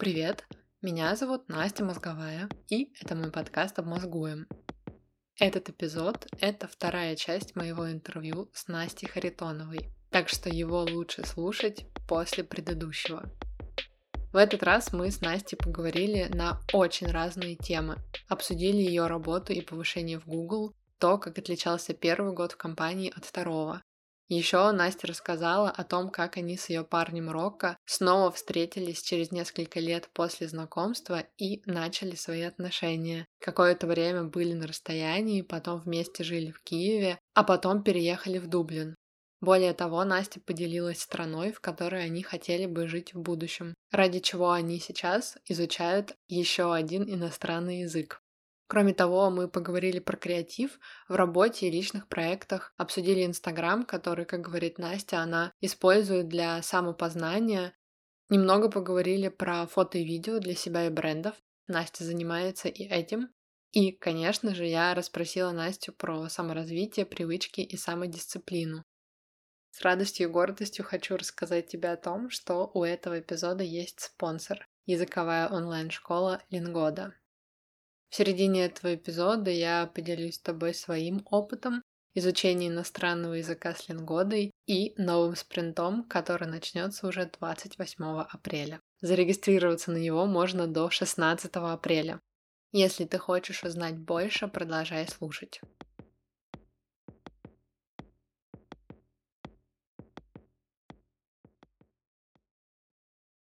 Привет, меня зовут Настя Мозговая, и это мой подкаст «Обмозгуем». Этот эпизод — это вторая часть моего интервью с Настей Харитоновой, так что его лучше слушать после предыдущего. В этот раз мы с Настей поговорили на очень разные темы. Обсудили ее работу и повышение в Google, то, как отличался первый год в компании от второго, еще Настя рассказала о том, как они с ее парнем Рокко снова встретились через несколько лет после знакомства и начали свои отношения. Какое-то время были на расстоянии, потом вместе жили в Киеве, а потом переехали в Дублин. Более того, Настя поделилась страной, в которой они хотели бы жить в будущем, ради чего они сейчас изучают еще один иностранный язык. Кроме того, мы поговорили про креатив в работе и личных проектах, обсудили Инстаграм, который, как говорит Настя, она использует для самопознания. Немного поговорили про фото и видео для себя и брендов. Настя занимается и этим. И, конечно же, я расспросила Настю про саморазвитие, привычки и самодисциплину. С радостью и гордостью хочу рассказать тебе о том, что у этого эпизода есть спонсор – языковая онлайн-школа Лингода. В середине этого эпизода я поделюсь с тобой своим опытом изучения иностранного языка с лингодой и новым спринтом, который начнется уже 28 апреля. Зарегистрироваться на него можно до 16 апреля. Если ты хочешь узнать больше, продолжай слушать.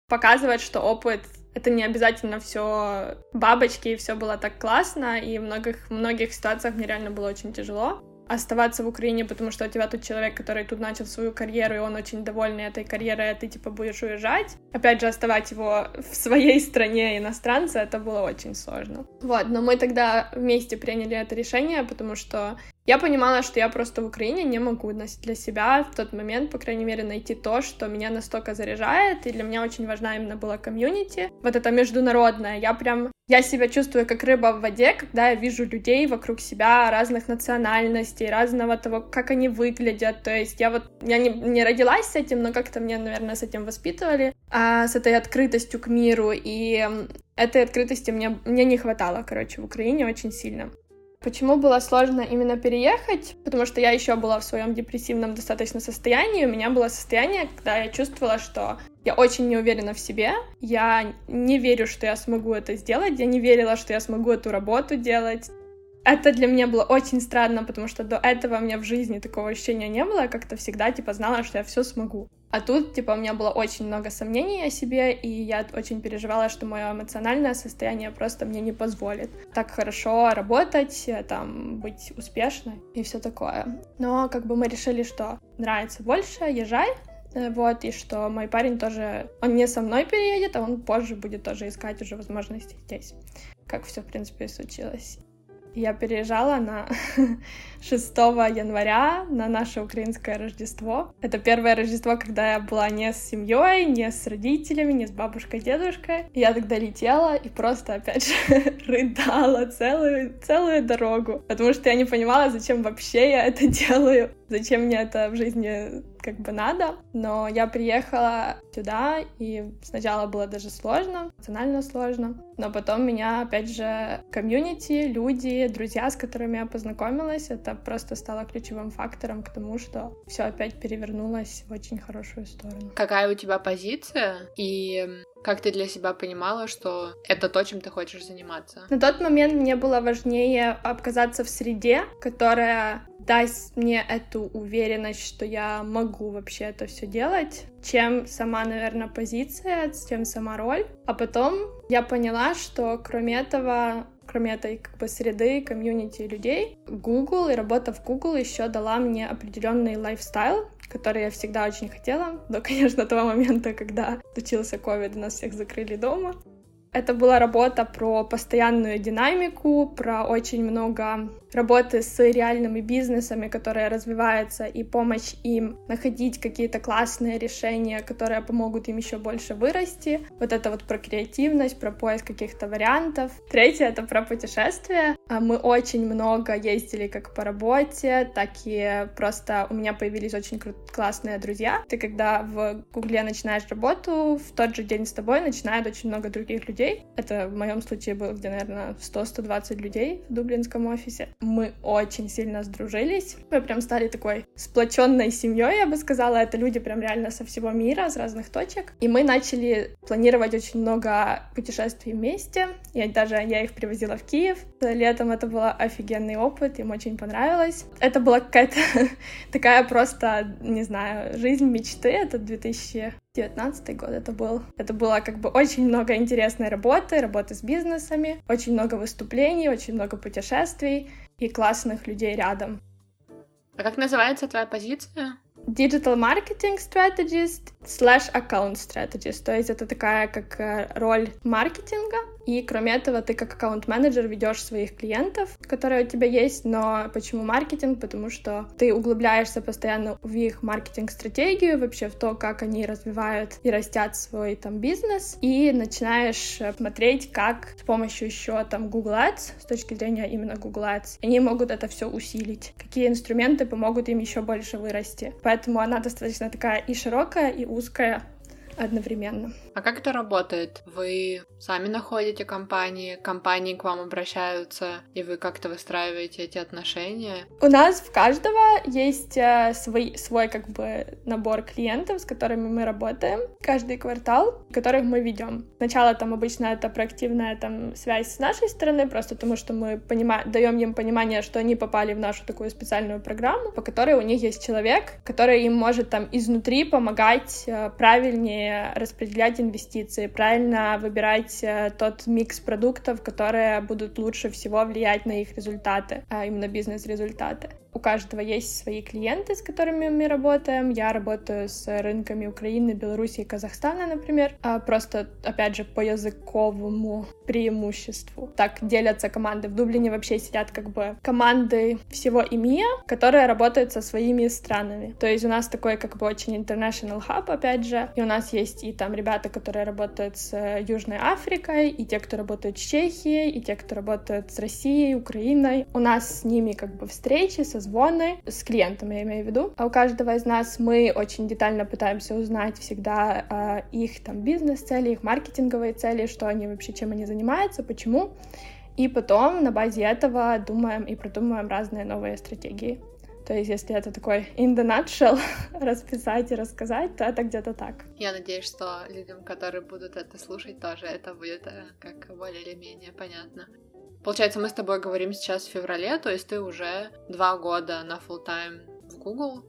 Показывать, что опыт это не обязательно все бабочки, и все было так классно, и в многих, многих ситуациях мне реально было очень тяжело оставаться в Украине, потому что у тебя тут человек, который тут начал свою карьеру, и он очень довольный этой карьерой, а ты, типа, будешь уезжать. Опять же, оставать его в своей стране иностранца, это было очень сложно. Вот, но мы тогда вместе приняли это решение, потому что я понимала, что я просто в Украине не могу для себя в тот момент, по крайней мере, найти то, что меня настолько заряжает, и для меня очень важна именно была комьюнити, вот это международное. Я прям, я себя чувствую как рыба в воде, когда я вижу людей вокруг себя разных национальностей, разного того, как они выглядят, то есть я вот, я не, не родилась с этим, но как-то мне, наверное, с этим воспитывали, а, с этой открытостью к миру, и этой открытости мне, мне не хватало, короче, в Украине очень сильно. Почему было сложно именно переехать? Потому что я еще была в своем депрессивном достаточно состоянии. У меня было состояние, когда я чувствовала, что я очень не уверена в себе, я не верю, что я смогу это сделать, я не верила, что я смогу эту работу делать. Это для меня было очень странно, потому что до этого у меня в жизни такого ощущения не было, я как-то всегда, типа, знала, что я все смогу. А тут, типа, у меня было очень много сомнений о себе, и я очень переживала, что мое эмоциональное состояние просто мне не позволит так хорошо работать, там, быть успешной и все такое. Но, как бы, мы решили, что нравится больше, езжай, э, вот, и что мой парень тоже, он не со мной переедет, а он позже будет тоже искать уже возможности здесь. Как все, в принципе, и случилось. Я переезжала на 6 января на наше украинское Рождество. Это первое Рождество, когда я была не с семьей, не с родителями, не с бабушкой, дедушкой. Я тогда летела и просто, опять же, рыдала целую, целую дорогу, потому что я не понимала, зачем вообще я это делаю, зачем мне это в жизни как бы надо, но я приехала сюда, и сначала было даже сложно, эмоционально сложно, но потом меня, опять же, комьюнити, люди, друзья, с которыми я познакомилась, это просто стало ключевым фактором к тому, что все опять перевернулось в очень хорошую сторону. Какая у тебя позиция и как ты для себя понимала, что это то, чем ты хочешь заниматься? На тот момент мне было важнее оказаться в среде, которая даст мне эту уверенность, что я могу вообще это все делать, чем сама, наверное, позиция, чем сама роль. А потом я поняла, что кроме этого кроме этой как бы среды, комьюнити людей, Google и работа в Google еще дала мне определенный лайфстайл, который я всегда очень хотела, до, конечно, того момента, когда случился ковид, нас всех закрыли дома. Это была работа про постоянную динамику, про очень много работы с реальными бизнесами, которые развиваются, и помощь им находить какие-то классные решения, которые помогут им еще больше вырасти. Вот это вот про креативность, про поиск каких-то вариантов. Третье — это про путешествия. А мы очень много ездили как по работе, так и просто у меня появились очень классные друзья. Ты когда в Гугле начинаешь работу, в тот же день с тобой начинает очень много других людей. Это в моем случае было где, наверное, 100-120 людей в дублинском офисе. Мы очень сильно сдружились. Мы прям стали такой сплоченной семьей, я бы сказала. Это люди прям реально со всего мира, с разных точек. И мы начали планировать очень много путешествий вместе. Я даже я их привозила в Киев. Летом это был офигенный опыт, им очень понравилось. Это была какая-то такая просто, не знаю, жизнь мечты. Это 2000 19 год это был. Это было как бы очень много интересной работы, работы с бизнесами, очень много выступлений, очень много путешествий и классных людей рядом. А как называется твоя позиция? Digital Marketing Strategist slash Account Strategist. То есть это такая как э, роль маркетинга, и кроме этого, ты как аккаунт-менеджер ведешь своих клиентов, которые у тебя есть. Но почему маркетинг? Потому что ты углубляешься постоянно в их маркетинг-стратегию, вообще в то, как они развивают и растят свой там бизнес, и начинаешь смотреть, как с помощью еще там Google Ads, с точки зрения именно Google Ads, они могут это все усилить. Какие инструменты помогут им еще больше вырасти. Поэтому она достаточно такая и широкая, и узкая одновременно. А как это работает? Вы сами находите компании, компании к вам обращаются, и вы как-то выстраиваете эти отношения? У нас в каждого есть э, свой, свой как бы набор клиентов, с которыми мы работаем каждый квартал, которых мы ведем. Сначала там обычно это проактивная там связь с нашей стороны, просто потому что мы понимаем, даем им понимание, что они попали в нашу такую специальную программу, по которой у них есть человек, который им может там изнутри помогать э, правильнее распределять инвестиции, правильно выбирать э, тот микс продуктов, которые будут лучше всего влиять на их результаты, а именно бизнес-результаты. У каждого есть свои клиенты, с которыми мы работаем. Я работаю с рынками Украины, Беларуси и Казахстана, например. А просто, опять же, по языковому преимуществу. Так делятся команды. В Дублине вообще сидят как бы команды всего ИМИА, которые работают со своими странами. То есть у нас такой как бы очень international hub, опять же. И у нас есть и там ребята, которые работают с Южной Африкой, и те, кто работают с Чехией, и те, кто работают с Россией, Украиной. У нас с ними как бы встречи, со созвоны с клиентом, я имею в виду. А у каждого из нас мы очень детально пытаемся узнать всегда э, их там бизнес-цели, их маркетинговые цели, что они вообще, чем они занимаются, почему. И потом на базе этого думаем и продумываем разные новые стратегии. То есть, если это такой in the nutshell расписать и рассказать, то это где-то так. Я надеюсь, что людям, которые будут это слушать, тоже это будет э, как более или менее понятно. Получается, мы с тобой говорим сейчас в феврале, то есть ты уже два года на full тайм в Google.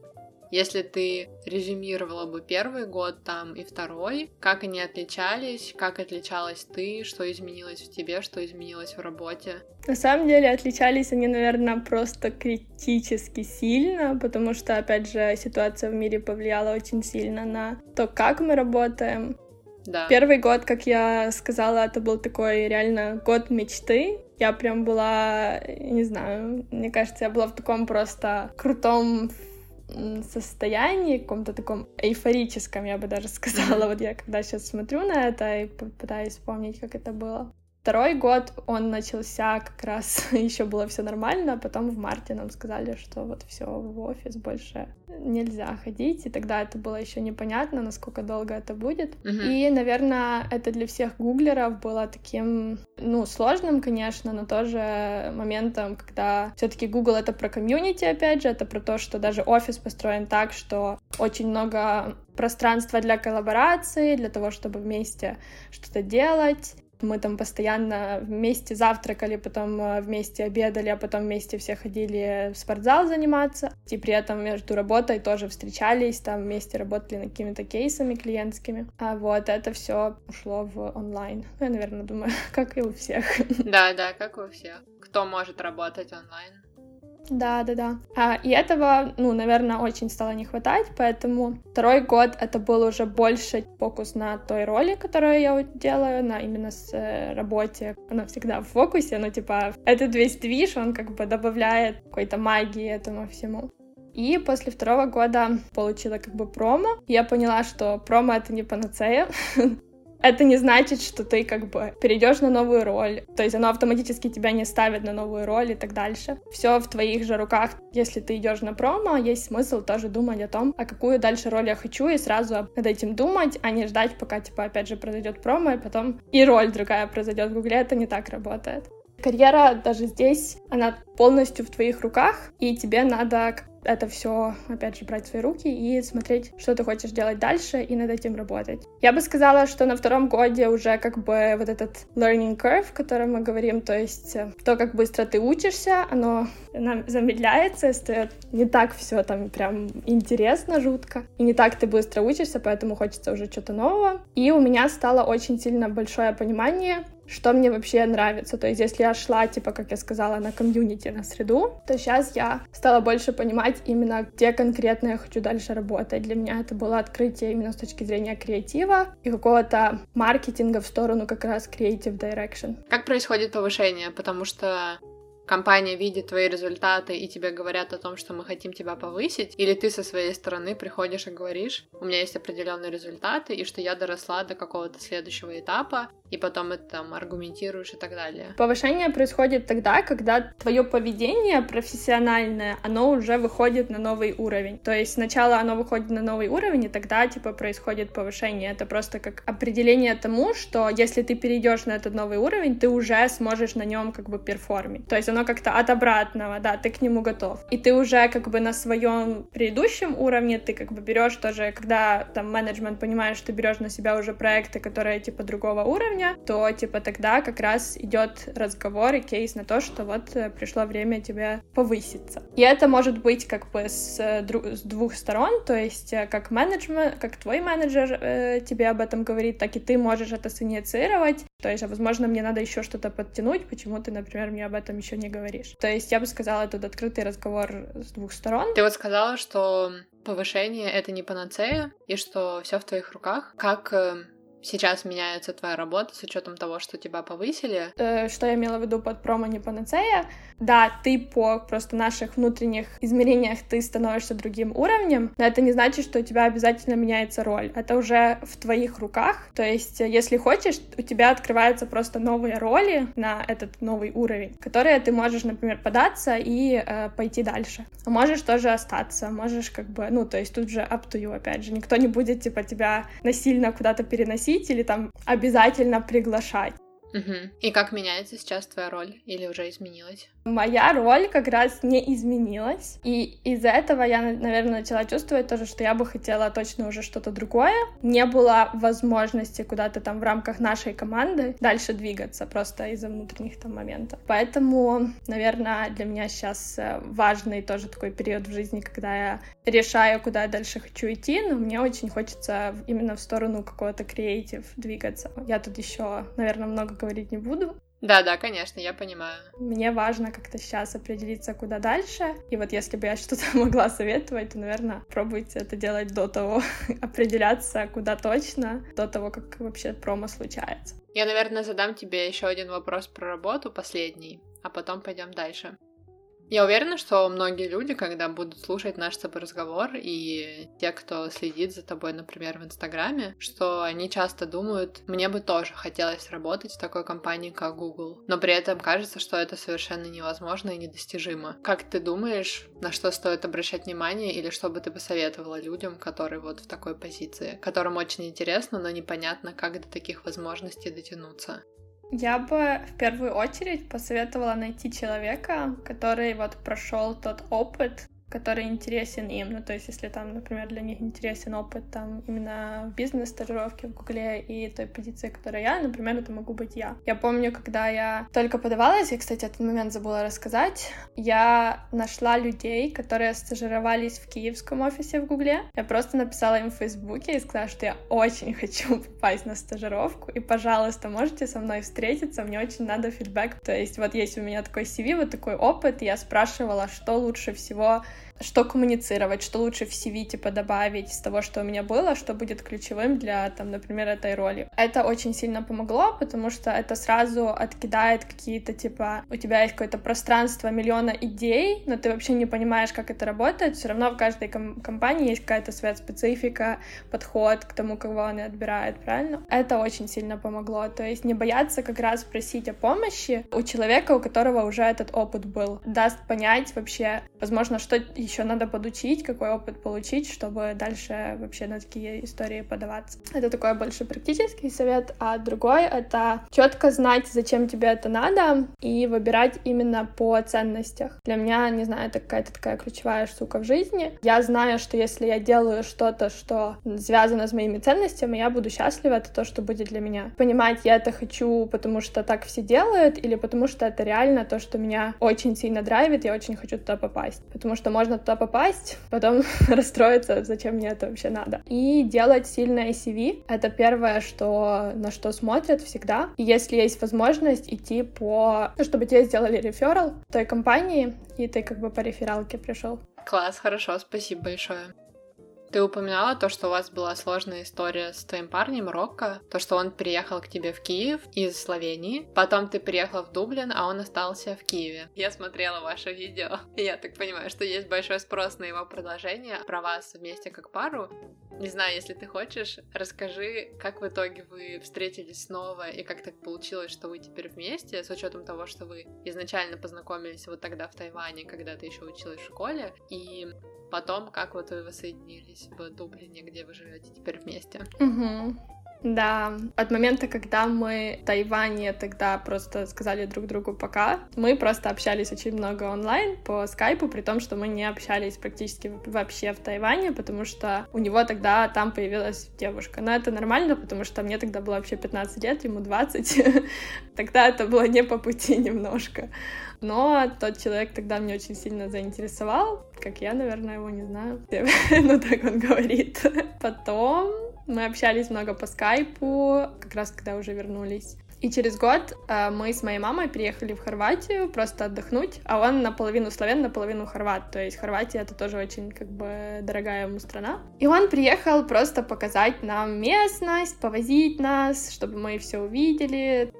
Если ты резюмировала бы первый год там и второй, как они отличались, как отличалась ты, что изменилось в тебе, что изменилось в работе? На самом деле отличались они, наверное, просто критически сильно, потому что, опять же, ситуация в мире повлияла очень сильно на то, как мы работаем. Да. Первый год, как я сказала, это был такой реально год мечты. Я прям была, не знаю, мне кажется, я была в таком просто крутом состоянии, каком-то таком эйфорическом, я бы даже сказала. Вот я когда сейчас смотрю на это и пытаюсь вспомнить, как это было. Второй год он начался как раз, еще было все нормально, а потом в марте нам сказали, что вот все в офис больше нельзя ходить, и тогда это было еще непонятно, насколько долго это будет. Uh-huh. И, наверное, это для всех гуглеров было таким, ну, сложным, конечно, но тоже моментом, когда все-таки Google это про комьюнити, опять же, это про то, что даже офис построен так, что очень много пространства для коллаборации, для того, чтобы вместе что-то делать. Мы там постоянно вместе завтракали, потом э, вместе обедали, а потом вместе все ходили в спортзал заниматься. И при этом между работой тоже встречались, там вместе работали над какими-то кейсами клиентскими. А вот это все ушло в онлайн. Ну, я, наверное, думаю, как и у всех. Да, да, как у всех. Кто может работать онлайн? Да, да, да. А, и этого, ну, наверное, очень стало не хватать, поэтому второй год это был уже больше фокус на той роли, которую я делаю, на именно с э, работе. Она всегда в фокусе, но типа этот весь движ, он как бы добавляет какой-то магии этому всему. И после второго года получила как бы промо. Я поняла, что промо — это не панацея. Это не значит, что ты как бы перейдешь на новую роль, то есть оно автоматически тебя не ставит на новую роль и так дальше. Все в твоих же руках. Если ты идешь на промо, есть смысл тоже думать о том, а какую дальше роль я хочу, и сразу над этим думать, а не ждать, пока, типа, опять же, произойдет промо, и потом и роль другая произойдет. В Гугле это не так работает. Карьера даже здесь, она полностью в твоих руках, и тебе надо это все, опять же, брать в свои руки и смотреть, что ты хочешь делать дальше и над этим работать. Я бы сказала, что на втором годе уже как бы вот этот learning curve, о котором мы говорим, то есть э, то, как быстро ты учишься, оно замедляется, стоит не так все там прям интересно, жутко. И не так ты быстро учишься, поэтому хочется уже что-то нового. И у меня стало очень сильно большое понимание что мне вообще нравится. То есть, если я шла, типа, как я сказала, на комьюнити, на среду, то сейчас я стала больше понимать именно, где конкретно я хочу дальше работать. Для меня это было открытие именно с точки зрения креатива и какого-то маркетинга в сторону как раз creative direction. Как происходит повышение? Потому что компания видит твои результаты и тебе говорят о том, что мы хотим тебя повысить, или ты со своей стороны приходишь и говоришь, у меня есть определенные результаты, и что я доросла до какого-то следующего этапа, и потом это там аргументируешь и так далее. Повышение происходит тогда, когда твое поведение профессиональное, оно уже выходит на новый уровень. То есть сначала оно выходит на новый уровень, и тогда типа происходит повышение. Это просто как определение тому, что если ты перейдешь на этот новый уровень, ты уже сможешь на нем как бы перформить. То есть оно как-то от обратного, да, ты к нему готов. И ты уже как бы на своем предыдущем уровне, ты как бы берешь тоже, когда там менеджмент понимает, что ты берешь на себя уже проекты, которые типа другого уровня, уровня, то типа тогда как раз идет разговор и кейс на то, что вот э, пришло время тебе повыситься. И это может быть как бы с, э, с двух сторон, то есть э, как менеджмент, как твой менеджер э, тебе об этом говорит, так и ты можешь это синициировать. То есть, а возможно, мне надо еще что-то подтянуть, почему ты, например, мне об этом еще не говоришь. То есть я бы сказала, тут открытый разговор с двух сторон. Ты вот сказала, что повышение это не панацея, и что все в твоих руках. Как сейчас меняется твоя работа с учетом того, что тебя повысили? Э, что я имела в виду под промо не панацея? Да, ты по просто наших внутренних измерениях ты становишься другим уровнем, но это не значит, что у тебя обязательно меняется роль. Это уже в твоих руках. То есть, если хочешь, у тебя открываются просто новые роли на этот новый уровень, которые ты можешь, например, податься и э, пойти дальше. А можешь тоже остаться, можешь как бы, ну, то есть тут же up to you, опять же. Никто не будет, типа, тебя насильно куда-то переносить или там обязательно приглашать. Угу. И как меняется сейчас твоя роль? Или уже изменилась? Моя роль как раз не изменилась. И из-за этого я, наверное, начала чувствовать тоже, что я бы хотела точно уже что-то другое. Не было возможности куда-то там в рамках нашей команды дальше двигаться, просто из-за внутренних там моментов. Поэтому, наверное, для меня сейчас э, важный тоже такой период в жизни, когда я решаю, куда я дальше хочу идти, но мне очень хочется именно в сторону какого-то креатив двигаться. Я тут еще, наверное, много говорить не буду. Да, да, конечно, я понимаю. Мне важно как-то сейчас определиться, куда дальше. И вот если бы я что-то могла советовать, то, наверное, пробуйте это делать до того, определяться, куда точно, до того, как вообще промо случается. Я, наверное, задам тебе еще один вопрос про работу, последний, а потом пойдем дальше. Я уверена, что многие люди, когда будут слушать наш с тобой разговор, и те, кто следит за тобой, например, в Инстаграме, что они часто думают, мне бы тоже хотелось работать в такой компании, как Google. Но при этом кажется, что это совершенно невозможно и недостижимо. Как ты думаешь, на что стоит обращать внимание, или что бы ты посоветовала людям, которые вот в такой позиции, которым очень интересно, но непонятно, как до таких возможностей дотянуться? Я бы в первую очередь посоветовала найти человека, который вот прошел тот опыт который интересен им. Ну, то есть, если там, например, для них интересен опыт там именно в бизнес-стажировке в Гугле и той позиции, которая я, например, это могу быть я. Я помню, когда я только подавалась, я, кстати, этот момент забыла рассказать, я нашла людей, которые стажировались в киевском офисе в Гугле. Я просто написала им в Фейсбуке и сказала, что я очень хочу попасть на стажировку, и, пожалуйста, можете со мной встретиться, мне очень надо фидбэк. То есть вот есть у меня такой CV, вот такой опыт, и я спрашивала, что лучше всего что коммуницировать, что лучше в CV типа добавить из того, что у меня было, что будет ключевым для, там, например, этой роли. Это очень сильно помогло, потому что это сразу откидает какие-то, типа, у тебя есть какое-то пространство миллиона идей, но ты вообще не понимаешь, как это работает. Все равно в каждой ком- компании есть какая-то своя специфика, подход к тому, кого они отбирают, правильно? Это очень сильно помогло. То есть не бояться как раз просить о помощи у человека, у которого уже этот опыт был. Даст понять вообще, возможно, что еще надо подучить, какой опыт получить, чтобы дальше вообще на такие истории подаваться. Это такой больше практический совет, а другой — это четко знать, зачем тебе это надо, и выбирать именно по ценностях. Для меня, не знаю, это какая-то такая ключевая штука в жизни. Я знаю, что если я делаю что-то, что связано с моими ценностями, я буду счастлива, это то, что будет для меня. Понимать, я это хочу, потому что так все делают, или потому что это реально то, что меня очень сильно драйвит, я очень хочу туда попасть. Потому что можно туда попасть, потом расстроиться, зачем мне это вообще надо. И делать сильное CV — это первое, что, на что смотрят всегда. И если есть возможность идти по... Ну, чтобы тебе сделали реферал той компании, и ты как бы по рефералке пришел. Класс, хорошо, спасибо большое. Ты упоминала то, что у вас была сложная история с твоим парнем Рокко, то, что он приехал к тебе в Киев из Словении, потом ты приехала в Дублин, а он остался в Киеве. Я смотрела ваше видео, и я так понимаю, что есть большой спрос на его продолжение про вас вместе как пару. Не знаю, если ты хочешь, расскажи, как в итоге вы встретились снова и как так получилось, что вы теперь вместе, с учетом того, что вы изначально познакомились вот тогда в Тайване, когда ты еще училась в школе, и потом, как вот вы воссоединились в Дублине, где вы живете теперь вместе. Угу. Да, от момента, когда мы в Тайване тогда просто сказали друг другу пока, мы просто общались очень много онлайн по скайпу, при том, что мы не общались практически вообще в Тайване, потому что у него тогда там появилась девушка. Но это нормально, потому что мне тогда было вообще 15 лет, ему 20. Тогда это было не по пути немножко. Но тот человек тогда мне очень сильно заинтересовал, как я, наверное, его не знаю. Ну, так он говорит. Потом мы общались много по скайпу, как раз когда уже вернулись. И через год э, мы с моей мамой приехали в Хорватию просто отдохнуть, а он наполовину славян, наполовину хорват. То есть Хорватия это тоже очень как бы дорогая ему страна. И он приехал просто показать нам местность, повозить нас, чтобы мы все увидели.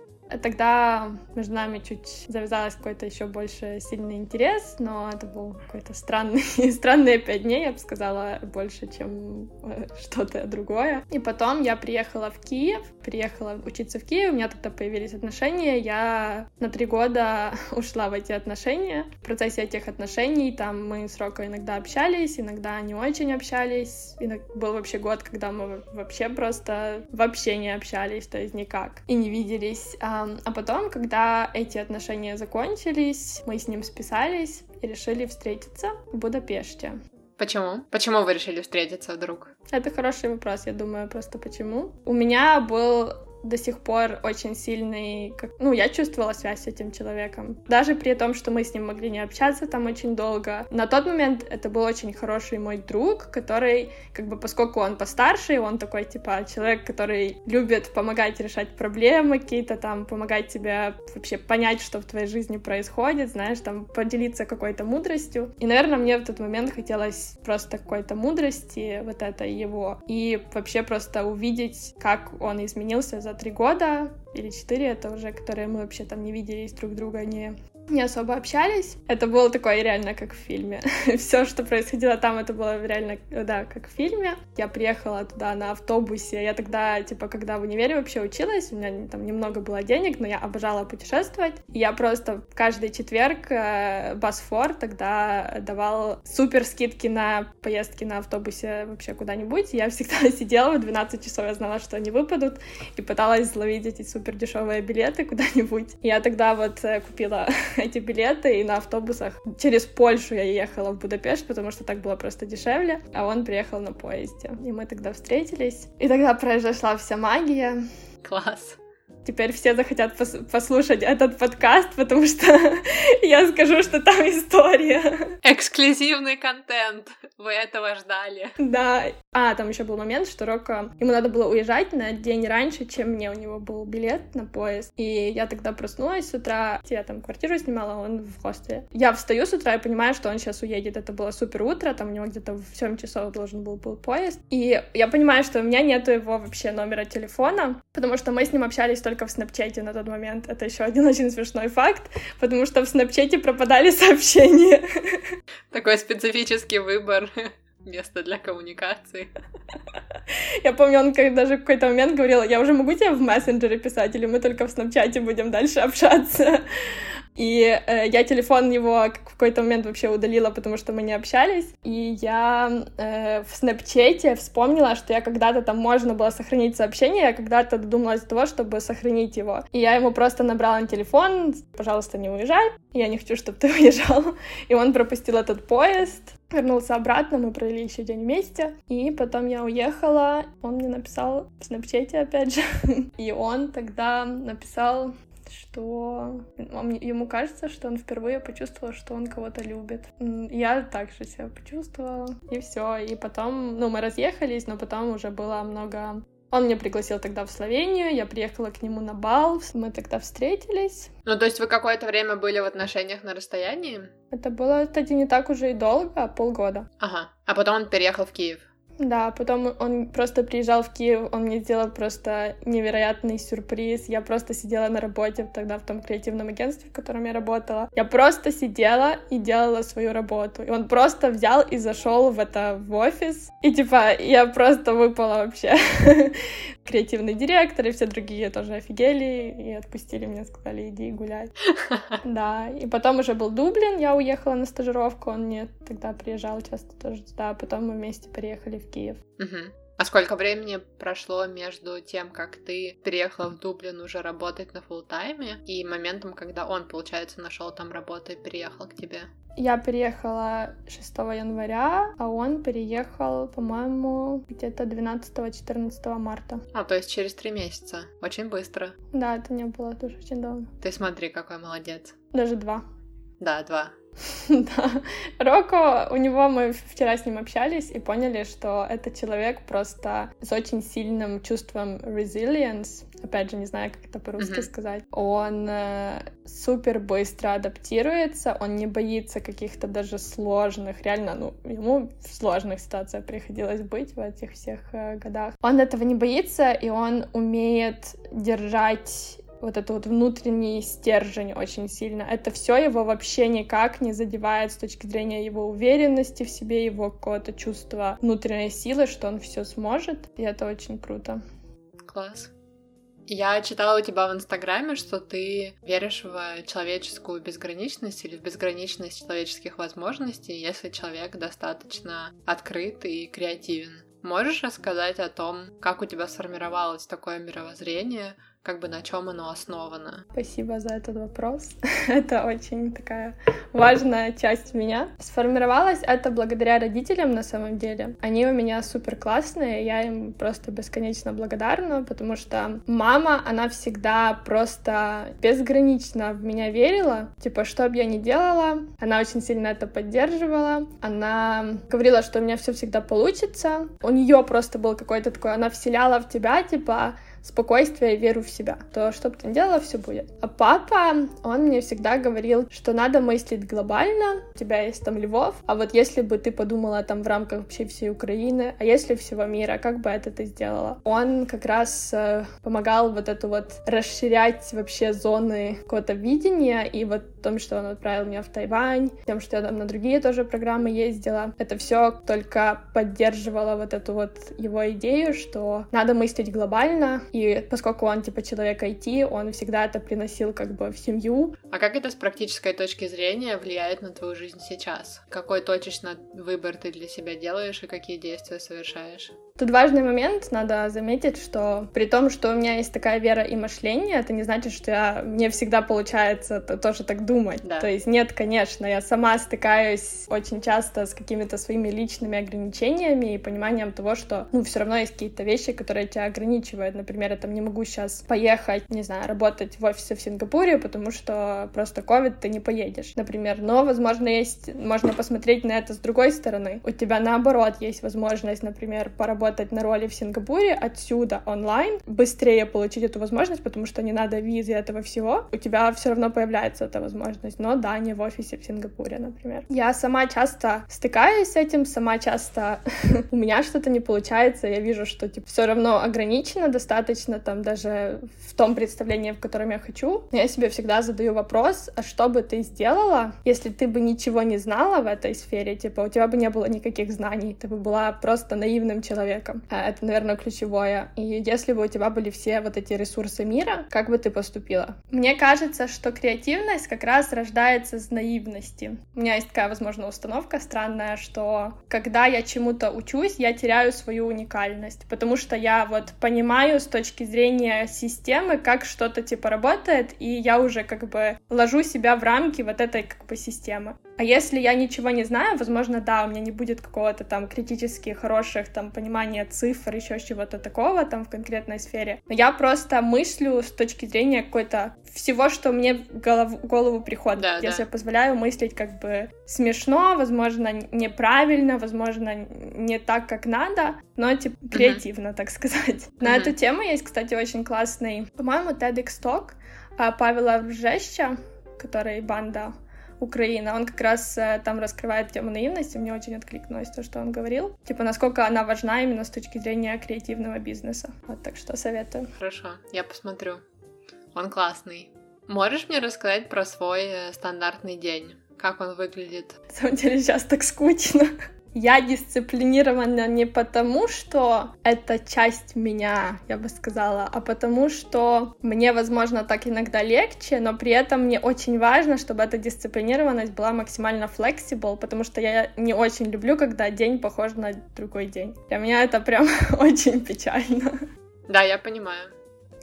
Тогда между нами чуть завязалось какой-то еще больше сильный интерес, но это был какой-то странный, странные пять дней, я бы сказала, больше, чем э, что-то другое. И потом я приехала в Киев, приехала учиться в Киев, у меня тогда появились отношения, я на три года ушла в эти отношения. В процессе этих отношений там мы с Роко иногда общались, иногда не очень общались. И был вообще год, когда мы вообще просто вообще не общались, то есть никак, и не виделись. А а потом, когда эти отношения закончились, мы с ним списались и решили встретиться в Будапеште. Почему? Почему вы решили встретиться вдруг? Это хороший вопрос, я думаю, просто почему. У меня был до сих пор очень сильный, как, ну, я чувствовала связь с этим человеком. Даже при том, что мы с ним могли не общаться там очень долго. На тот момент это был очень хороший мой друг, который, как бы, поскольку он постарше, он такой, типа, человек, который любит помогать решать проблемы какие-то там, помогать тебе вообще понять, что в твоей жизни происходит, знаешь, там, поделиться какой-то мудростью. И, наверное, мне в тот момент хотелось просто какой-то мудрости, вот это его, и вообще просто увидеть, как он изменился за три года или четыре, это уже, которые мы вообще там не виделись друг друга, не не особо общались. Это было такое реально как в фильме. Все, что происходило там, это было реально, да, как в фильме. Я приехала туда на автобусе. Я тогда, типа, когда в универе вообще училась, у меня там немного было денег, но я обожала путешествовать. Я просто каждый четверг э, Басфор тогда давал супер скидки на поездки на автобусе вообще куда-нибудь. Я всегда сидела в 12 часов, я знала, что они выпадут, и пыталась ловить эти супер дешевые билеты куда-нибудь. Я тогда вот э, купила эти билеты, и на автобусах через Польшу я ехала в Будапешт, потому что так было просто дешевле, а он приехал на поезде. И мы тогда встретились, и тогда произошла вся магия. Класс теперь все захотят пос послушать этот подкаст, потому что я скажу, что там история. Эксклюзивный контент. Вы этого ждали. Да. А, там еще был момент, что Рока... Ему надо было уезжать на день раньше, чем мне. У него был билет на поезд. И я тогда проснулась с утра. Я там квартиру снимала, он в хостеле. Я встаю с утра и понимаю, что он сейчас уедет. Это было супер утро, там у него где-то в 7 часов должен был, был поезд. И я понимаю, что у меня нету его вообще номера телефона, потому что мы с ним общались только в Снапчате на тот момент. Это еще один очень смешной факт, потому что в Снапчате пропадали сообщения. Такой специфический выбор место для коммуникации. Я помню, он как даже в какой-то момент говорил, я уже могу тебе в мессенджере писать, или мы только в снапчате будем дальше общаться. И э, я телефон его в какой-то момент вообще удалила, потому что мы не общались. И я э, в снапчате вспомнила, что я когда-то там можно было сохранить сообщение, я когда-то додумалась до того, чтобы сохранить его. И я ему просто набрала на телефон, пожалуйста, не уезжай, я не хочу, чтобы ты уезжал. И он пропустил этот поезд, вернулся обратно, мы провели еще день вместе, и потом я уехала, он мне написал в снапчате опять же, и он тогда написал что ему кажется, что он впервые почувствовал, что он кого-то любит. Я также себя почувствовала, и все. И потом, ну, мы разъехались, но потом уже было много он меня пригласил тогда в Словению, я приехала к нему на бал, мы тогда встретились. Ну, то есть вы какое-то время были в отношениях на расстоянии? Это было, кстати, не так уже и долго, а полгода. Ага, а потом он переехал в Киев? Да, потом он просто приезжал в Киев, он мне сделал просто невероятный сюрприз. Я просто сидела на работе тогда в том креативном агентстве, в котором я работала. Я просто сидела и делала свою работу. И он просто взял и зашел в это в офис. И типа я просто выпала вообще. Креативный директор и все другие тоже офигели и отпустили меня, сказали, иди гулять. Да, и потом уже был Дублин, я уехала на стажировку, он мне тогда приезжал часто тоже туда, потом мы вместе переехали в Киев. Угу. А сколько времени прошло между тем, как ты переехала в Дублин уже работать на фул тайме и моментом, когда он, получается, нашел там работу и переехал к тебе? Я переехала 6 января, а он переехал, по-моему, где-то 12-14 марта. А, то есть через три месяца. Очень быстро. Да, это не было тоже очень долго. Ты смотри, какой молодец. Даже два. Да, два. Да. Роко, у него мы вчера с ним общались и поняли, что это человек просто с очень сильным чувством resilience. Опять же, не знаю, как это по-русски mm-hmm. сказать. Он э, супер быстро адаптируется, он не боится каких-то даже сложных, реально, ну, ему в сложных ситуациях приходилось быть в этих всех э, годах. Он этого не боится, и он умеет держать вот этот вот внутренний стержень очень сильно. Это все его вообще никак не задевает с точки зрения его уверенности в себе, его какого-то чувства внутренней силы, что он все сможет. И это очень круто. Класс. Я читала у тебя в Инстаграме, что ты веришь в человеческую безграничность или в безграничность человеческих возможностей, если человек достаточно открыт и креативен. Можешь рассказать о том, как у тебя сформировалось такое мировоззрение, как бы на чем оно основано? Спасибо за этот вопрос. это очень такая важная часть меня. Сформировалась это благодаря родителям на самом деле. Они у меня супер классные, я им просто бесконечно благодарна, потому что мама, она всегда просто безгранично в меня верила. Типа, что бы я ни делала, она очень сильно это поддерживала. Она говорила, что у меня все всегда получится. У нее просто был какой-то такой, она вселяла в тебя, типа, спокойствие и веру в себя. То, что бы ты ни делала, все будет. А папа, он мне всегда говорил, что надо мыслить глобально, у тебя есть там Львов, а вот если бы ты подумала там в рамках вообще всей Украины, а если всего мира, как бы это ты сделала? Он как раз э, помогал вот эту вот расширять вообще зоны какого-то видения, и вот том, что он отправил меня в Тайвань, тем, что я там на другие тоже программы ездила, это все только поддерживало вот эту вот его идею, что надо мыслить глобально, и поскольку он, типа, человек IT, он всегда это приносил как бы в семью. А как это с практической точки зрения влияет на твою жизнь сейчас? Какой точечно выбор ты для себя делаешь и какие действия совершаешь? Тут важный момент, надо заметить, что при том, что у меня есть такая вера и мышление, это не значит, что я, мне всегда получается тоже так думать. Да. То есть нет, конечно, я сама стыкаюсь очень часто с какими-то своими личными ограничениями и пониманием того, что, ну, все равно есть какие-то вещи, которые тебя ограничивают. Например, я там не могу сейчас поехать, не знаю, работать в офисе в Сингапуре, потому что просто ковид, ты не поедешь, например. Но, возможно, есть, можно посмотреть на это с другой стороны. У тебя, наоборот, есть возможность, например, поработать работать на роли в Сингапуре отсюда онлайн, быстрее получить эту возможность, потому что не надо визы этого всего, у тебя все равно появляется эта возможность, но да, не в офисе в Сингапуре, например. Я сама часто стыкаюсь с этим, сама часто у меня что-то не получается, я вижу, что типа все равно ограничено достаточно там даже в том представлении, в котором я хочу. Я себе всегда задаю вопрос, а что бы ты сделала, если ты бы ничего не знала в этой сфере, типа у тебя бы не было никаких знаний, ты бы была просто наивным человеком, человеком. А, это, наверное, ключевое. И если бы у тебя были все вот эти ресурсы мира, как бы ты поступила? Мне кажется, что креативность как раз рождается с наивности. У меня есть такая, возможно, установка странная, что когда я чему-то учусь, я теряю свою уникальность, потому что я вот понимаю с точки зрения системы, как что-то типа работает, и я уже как бы ложу себя в рамки вот этой как бы системы. А если я ничего не знаю, возможно, да, у меня не будет какого-то там критически хороших там понимания цифр, еще чего-то такого там в конкретной сфере. Но я просто мыслю с точки зрения какой-то всего, что мне в голову, голову приходит. Да, я да. себе позволяю мыслить как бы смешно, возможно, неправильно, возможно, не так, как надо, но типа креативно, uh-huh. так сказать. Uh-huh. На эту тему есть, кстати, очень классный, по-моему, TEDx Talk а, Павела Ржеща, который банда Украина. Он как раз э, там раскрывает тему наивности, мне очень откликнулось то, что он говорил. Типа, насколько она важна именно с точки зрения креативного бизнеса. Вот так что советую. Хорошо, я посмотрю. Он классный. Можешь мне рассказать про свой э, стандартный день? Как он выглядит? На самом деле сейчас так скучно. Я дисциплинирована не потому, что это часть меня, я бы сказала, а потому что мне, возможно, так иногда легче, но при этом мне очень важно, чтобы эта дисциплинированность была максимально flexible, потому что я не очень люблю, когда день похож на другой день. Для меня это прям очень печально. Да, я понимаю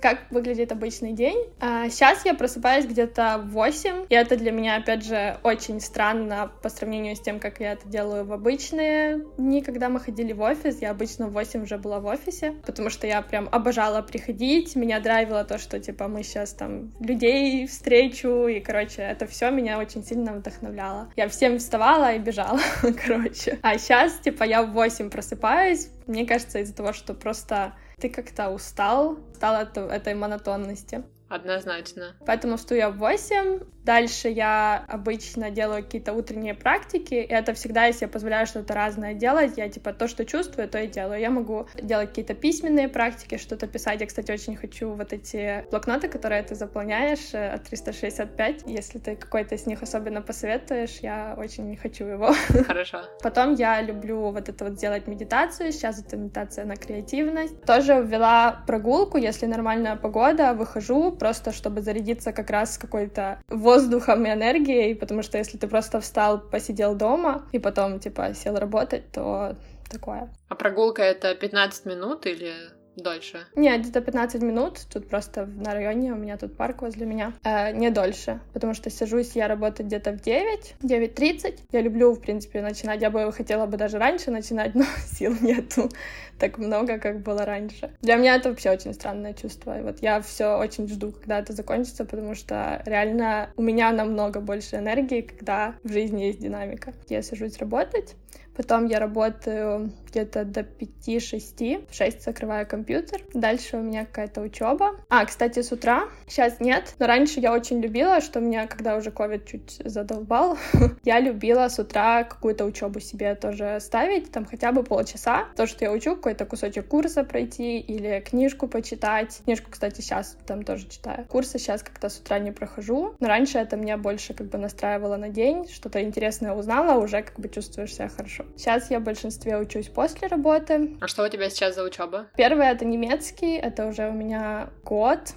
как выглядит обычный день. А сейчас я просыпаюсь где-то в 8, и это для меня, опять же, очень странно по сравнению с тем, как я это делаю в обычные дни, когда мы ходили в офис. Я обычно в 8 уже была в офисе, потому что я прям обожала приходить, меня драйвило то, что, типа, мы сейчас там людей встречу, и, короче, это все меня очень сильно вдохновляло. Я всем вставала и бежала, короче. А сейчас, типа, я в 8 просыпаюсь, мне кажется, из-за того, что просто ты как-то устал, устал от этой монотонности. Однозначно. Поэтому встаю я в 8, Дальше я обычно делаю какие-то утренние практики, и это всегда, если я позволяю что-то разное делать, я типа то, что чувствую, то и делаю. Я могу делать какие-то письменные практики, что-то писать. Я, кстати, очень хочу вот эти блокноты, которые ты заполняешь э, от 365. Если ты какой-то из них особенно посоветуешь, я очень хочу его. Хорошо. Потом я люблю вот это вот сделать медитацию. Сейчас это медитация на креативность. Тоже ввела прогулку, если нормальная погода, выхожу просто, чтобы зарядиться как раз какой-то воздухом и энергией, потому что если ты просто встал, посидел дома и потом, типа, сел работать, то такое. А прогулка — это 15 минут или Дольше? Не, где-то 15 минут. Тут просто на районе у меня тут парк возле меня. Э, не дольше, потому что сажусь я работать где-то в 9, 9.30. Я люблю, в принципе, начинать. Я бы хотела бы даже раньше начинать, но сил нету так много, как было раньше. Для меня это вообще очень странное чувство. И вот я все очень жду, когда это закончится, потому что реально у меня намного больше энергии, когда в жизни есть динамика. Я сажусь работать, Потом я работаю где-то до 5-6. В 6 закрываю компьютер. Дальше у меня какая-то учеба. А, кстати, с утра. Сейчас нет. Но раньше я очень любила, что меня, когда уже ковид чуть задолбал, я любила с утра какую-то учебу себе тоже ставить. Там хотя бы полчаса. То, что я учу, какой-то кусочек курса пройти или книжку почитать. Книжку, кстати, сейчас там тоже читаю. Курсы сейчас как-то с утра не прохожу. Но раньше это меня больше как бы настраивало на день. Что-то интересное узнала, уже как бы чувствуешь себя хорошо. Сейчас я в большинстве учусь после работы. А что у тебя сейчас за учеба? Первое — это немецкий, это уже у меня год,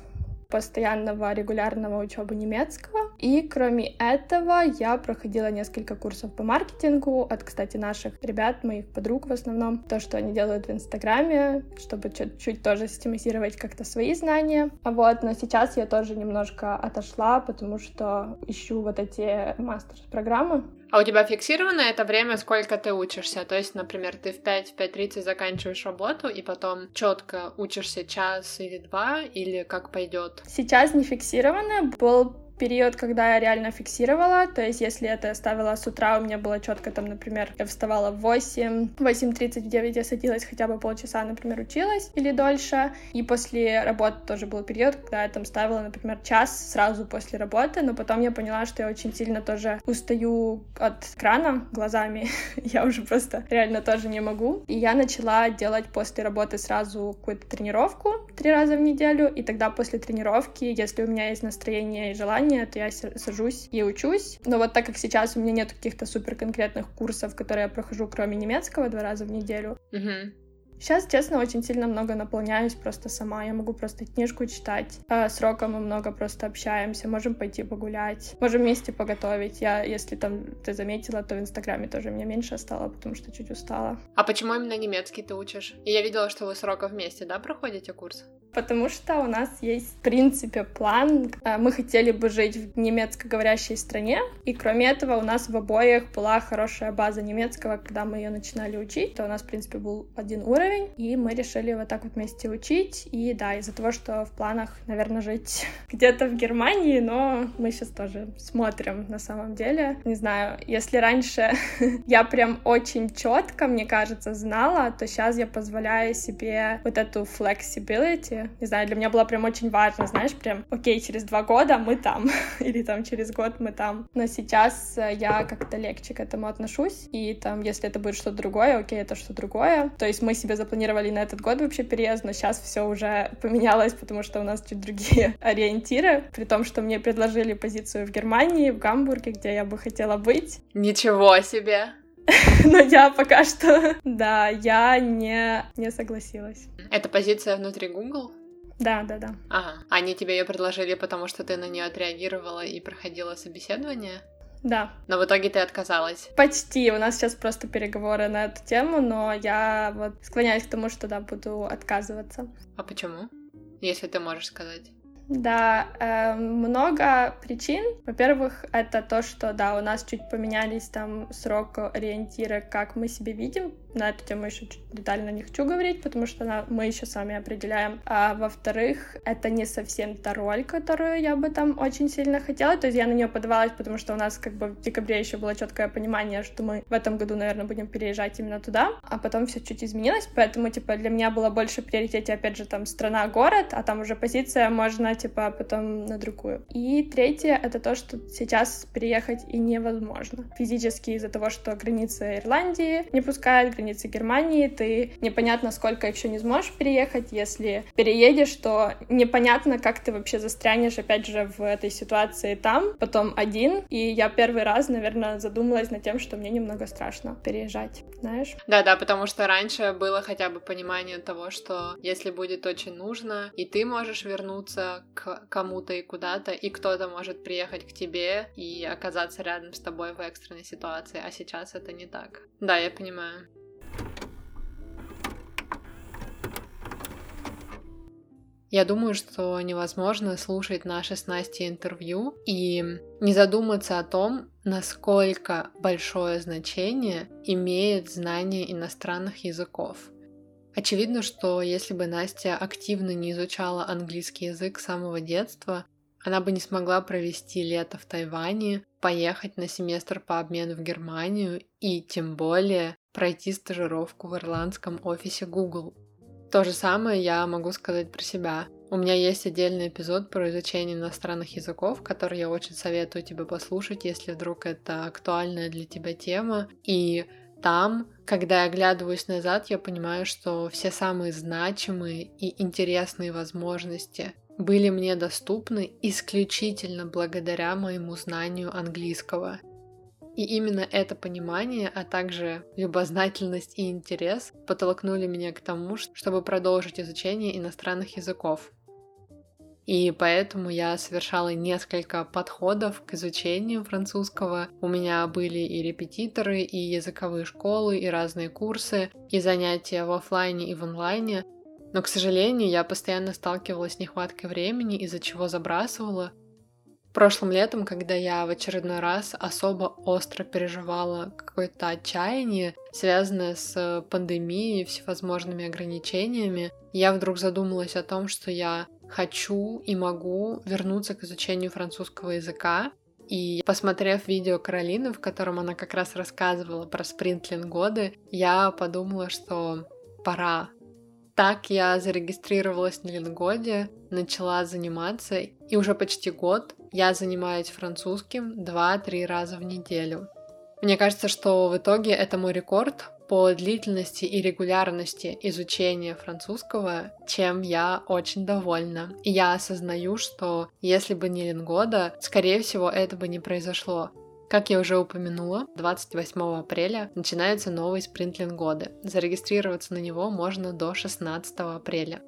постоянного регулярного учебы немецкого. И кроме этого я проходила несколько курсов по маркетингу от, кстати, наших ребят, моих подруг в основном. То, что они делают в Инстаграме, чтобы чуть-чуть тоже систематизировать как-то свои знания. А вот, но сейчас я тоже немножко отошла, потому что ищу вот эти мастер-программы. А у тебя фиксировано это время, сколько ты учишься? То есть, например, ты в 5, в 5.30 заканчиваешь работу, и потом четко учишься час или два, или как пойдет? Сейчас не фиксировано. Был период, когда я реально фиксировала, то есть если это я ставила с утра, у меня было четко там, например, я вставала в 8, 8.30, в 9 я садилась хотя бы полчаса, например, училась или дольше, и после работы тоже был период, когда я там ставила, например, час сразу после работы, но потом я поняла, что я очень сильно тоже устаю от экрана глазами, я уже просто реально тоже не могу, и я начала делать после работы сразу какую-то тренировку три раза в неделю, и тогда после тренировки, если у меня есть настроение и желание, желание, то я сажусь и учусь. Но вот так как сейчас у меня нет каких-то супер конкретных курсов, которые я прохожу, кроме немецкого, два раза в неделю, угу. Сейчас, честно, очень сильно много наполняюсь просто сама. Я могу просто книжку читать. А с Роком мы много просто общаемся. Можем пойти погулять. Можем вместе поготовить. Я, если там ты заметила, то в Инстаграме тоже мне меньше стало, потому что чуть устала. А почему именно немецкий ты учишь? И я видела, что вы с Роком вместе, да, проходите курс? Потому что у нас есть, в принципе, план. А, мы хотели бы жить в немецкоговорящей стране, и кроме этого у нас в обоих была хорошая база немецкого, когда мы ее начинали учить. То у нас, в принципе, был один уровень, и мы решили вот так вот вместе учить. И да, из-за того, что в планах, наверное, жить где-то в Германии, но мы сейчас тоже смотрим на самом деле. Не знаю, если раньше я прям очень четко, мне кажется, знала, то сейчас я позволяю себе вот эту flexibility, не знаю, для меня было прям очень важно, знаешь, прям, окей, через два года мы там, или там через год мы там. Но сейчас э, я как-то легче к этому отношусь, и там, если это будет что-то другое, окей, это что-то другое. То есть мы себе запланировали на этот год вообще переезд, но сейчас все уже поменялось, потому что у нас чуть другие ориентиры, при том, что мне предложили позицию в Германии, в Гамбурге, где я бы хотела быть. Ничего себе! но я пока что, да, я не, не согласилась. Это позиция внутри Google? Да, да, да. Ага. Они тебе ее предложили, потому что ты на нее отреагировала и проходила собеседование? Да. Но в итоге ты отказалась? Почти. У нас сейчас просто переговоры на эту тему, но я вот склоняюсь к тому, что да, буду отказываться. А почему? Если ты можешь сказать. Да, э, много причин. Во-первых, это то, что, да, у нас чуть поменялись там срок ориентира, как мы себе видим на эту тему еще чуть детально не хочу говорить, потому что она, мы еще сами определяем. А во-вторых, это не совсем та роль, которую я бы там очень сильно хотела. То есть я на нее подавалась, потому что у нас как бы в декабре еще было четкое понимание, что мы в этом году, наверное, будем переезжать именно туда. А потом все чуть изменилось, поэтому, типа, для меня было больше приоритете, опять же, там страна-город, а там уже позиция можно, типа, потом на другую. И третье — это то, что сейчас переехать и невозможно. Физически из-за того, что границы Ирландии не пускают, границы Германии, ты непонятно сколько еще не сможешь переехать, если переедешь, то непонятно, как ты вообще застрянешь, опять же, в этой ситуации там, потом один, и я первый раз, наверное, задумалась над тем, что мне немного страшно переезжать, знаешь? Да-да, потому что раньше было хотя бы понимание того, что если будет очень нужно, и ты можешь вернуться к кому-то и куда-то, и кто-то может приехать к тебе и оказаться рядом с тобой в экстренной ситуации, а сейчас это не так. Да, я понимаю. Я думаю, что невозможно слушать наше с Настей интервью и не задуматься о том, насколько большое значение имеет знание иностранных языков. Очевидно, что если бы Настя активно не изучала английский язык с самого детства, она бы не смогла провести лето в Тайване, поехать на семестр по обмену в Германию и тем более пройти стажировку в ирландском офисе Google. То же самое я могу сказать про себя. У меня есть отдельный эпизод про изучение иностранных языков, который я очень советую тебе послушать, если вдруг это актуальная для тебя тема. И там, когда я оглядываюсь назад, я понимаю, что все самые значимые и интересные возможности были мне доступны исключительно благодаря моему знанию английского. И именно это понимание, а также любознательность и интерес подтолкнули меня к тому, чтобы продолжить изучение иностранных языков. И поэтому я совершала несколько подходов к изучению французского. У меня были и репетиторы, и языковые школы, и разные курсы, и занятия в офлайне и в онлайне. Но, к сожалению, я постоянно сталкивалась с нехваткой времени, из-за чего забрасывала. Прошлым летом, когда я в очередной раз особо остро переживала какое-то отчаяние, связанное с пандемией и всевозможными ограничениями, я вдруг задумалась о том, что я хочу и могу вернуться к изучению французского языка. И посмотрев видео Каролины, в котором она как раз рассказывала про спринтлин годы, я подумала, что пора. Так я зарегистрировалась на Лингоде, начала заниматься, и уже почти год я занимаюсь французским 2-3 раза в неделю. Мне кажется, что в итоге это мой рекорд, по длительности и регулярности изучения французского, чем я очень довольна. И я осознаю, что если бы не Лингода, скорее всего, это бы не произошло. Как я уже упомянула, 28 апреля начинается новый спринт Лингоды. Зарегистрироваться на него можно до 16 апреля.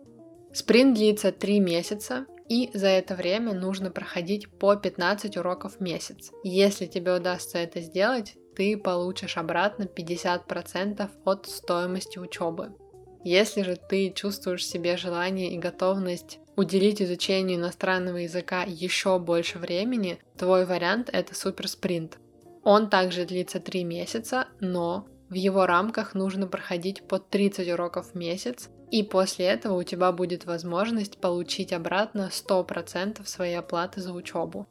Спринт длится 3 месяца, и за это время нужно проходить по 15 уроков в месяц. Если тебе удастся это сделать, ты получишь обратно 50% от стоимости учебы. Если же ты чувствуешь себе желание и готовность уделить изучению иностранного языка еще больше времени, твой вариант это суперспринт. Он также длится 3 месяца, но в его рамках нужно проходить по 30 уроков в месяц, и после этого у тебя будет возможность получить обратно 100% своей оплаты за учебу.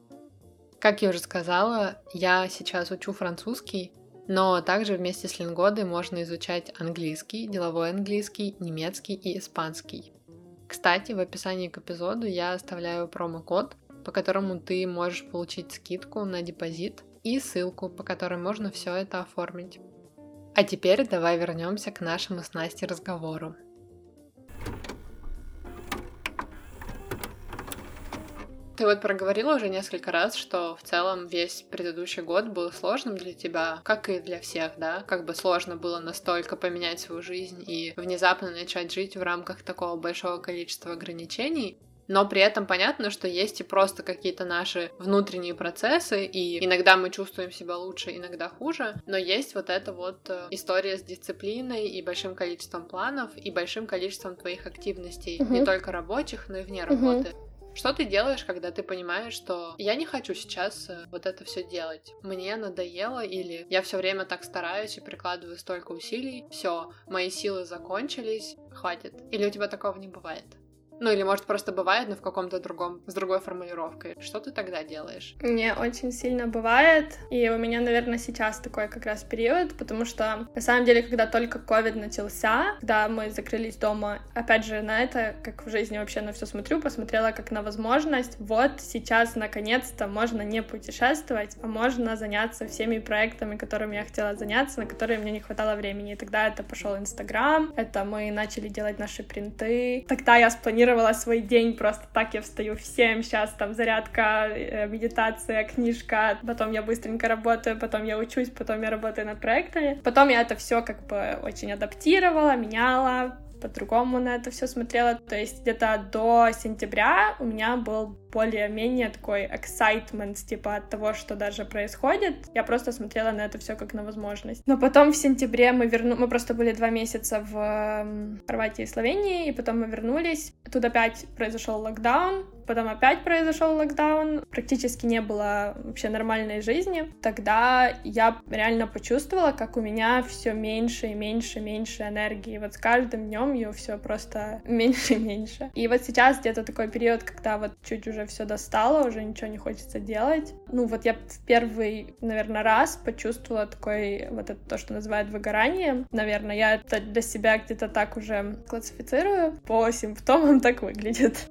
Как я уже сказала, я сейчас учу французский, но также вместе с лингодой можно изучать английский, деловой английский, немецкий и испанский. Кстати, в описании к эпизоду я оставляю промокод, по которому ты можешь получить скидку на депозит и ссылку, по которой можно все это оформить. А теперь давай вернемся к нашему с Настей разговору. Ты вот проговорила уже несколько раз, что в целом весь предыдущий год был сложным для тебя, как и для всех, да? Как бы сложно было настолько поменять свою жизнь и внезапно начать жить в рамках такого большого количества ограничений. Но при этом понятно, что есть и просто какие-то наши внутренние процессы, и иногда мы чувствуем себя лучше, иногда хуже, но есть вот эта вот э, история с дисциплиной и большим количеством планов, и большим количеством твоих активностей, угу. не только рабочих, но и вне работы. Угу. Что ты делаешь, когда ты понимаешь, что я не хочу сейчас э, вот это все делать? Мне надоело или я все время так стараюсь и прикладываю столько усилий, все, мои силы закончились, хватит. Или у тебя такого не бывает? Ну или может просто бывает, но в каком-то другом, с другой формулировкой. Что ты тогда делаешь? Мне очень сильно бывает, и у меня, наверное, сейчас такой как раз период, потому что на самом деле, когда только ковид начался, когда мы закрылись дома, опять же, на это, как в жизни вообще на все смотрю, посмотрела как на возможность. Вот сейчас наконец-то можно не путешествовать, а можно заняться всеми проектами, которыми я хотела заняться, на которые мне не хватало времени. И тогда это пошел Инстаграм, это мы начали делать наши принты. Тогда я спланировала планировала свой день просто так, я встаю в 7, сейчас там зарядка, э, медитация, книжка, потом я быстренько работаю, потом я учусь, потом я работаю над проектами. Потом я это все как бы очень адаптировала, меняла, по-другому на это все смотрела. То есть где-то до сентября у меня был более-менее такой excitement, типа, от того, что даже происходит. Я просто смотрела на это все как на возможность. Но потом в сентябре мы верну... мы просто были два месяца в Хорватии и Словении, и потом мы вернулись. Тут опять произошел локдаун, потом опять произошел локдаун, практически не было вообще нормальной жизни. Тогда я реально почувствовала, как у меня все меньше и меньше, меньше энергии. Вот с каждым днем ее все просто меньше и меньше. И вот сейчас где-то такой период, когда вот чуть уже все достало, уже ничего не хочется делать. Ну вот я в первый, наверное, раз почувствовала такой вот это то, что называют выгоранием. Наверное, я это для себя где-то так уже классифицирую. По симптомам так выглядит.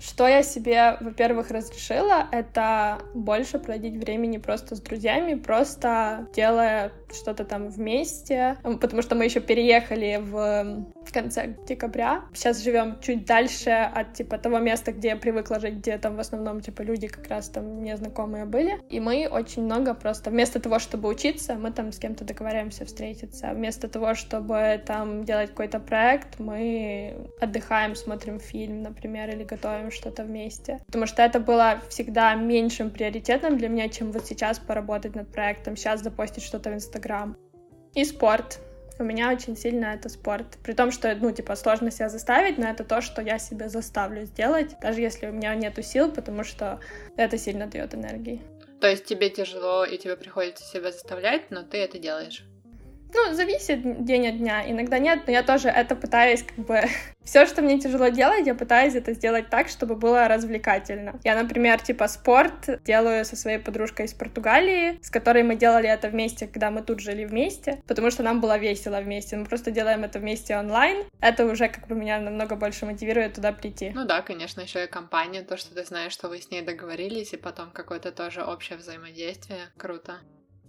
Что я себе, во-первых, разрешила, это больше проводить времени просто с друзьями, просто делая что-то там вместе, потому что мы еще переехали в, конце декабря. Сейчас живем чуть дальше от типа того места, где я привыкла жить, где там в основном типа люди как раз там незнакомые были. И мы очень много просто вместо того, чтобы учиться, мы там с кем-то договариваемся встретиться. Вместо того, чтобы там делать какой-то проект, мы отдыхаем, смотрим фильм, например, или готовим что-то вместе. Потому что это было всегда меньшим приоритетом для меня, чем вот сейчас поработать над проектом, сейчас запостить что-то в Инстаграм. И спорт. У меня очень сильно это спорт. При том, что, ну, типа, сложно себя заставить, но это то, что я себе заставлю сделать, даже если у меня нету сил, потому что это сильно дает энергии. То есть тебе тяжело, и тебе приходится себя заставлять, но ты это делаешь? Ну, зависит день от дня. Иногда нет, но я тоже это пытаюсь как бы... Все, что мне тяжело делать, я пытаюсь это сделать так, чтобы было развлекательно. Я, например, типа спорт делаю со своей подружкой из Португалии, с которой мы делали это вместе, когда мы тут жили вместе, потому что нам было весело вместе. Мы просто делаем это вместе онлайн. Это уже как бы меня намного больше мотивирует туда прийти. Ну да, конечно, еще и компания, то, что ты знаешь, что вы с ней договорились, и потом какое-то тоже общее взаимодействие. Круто.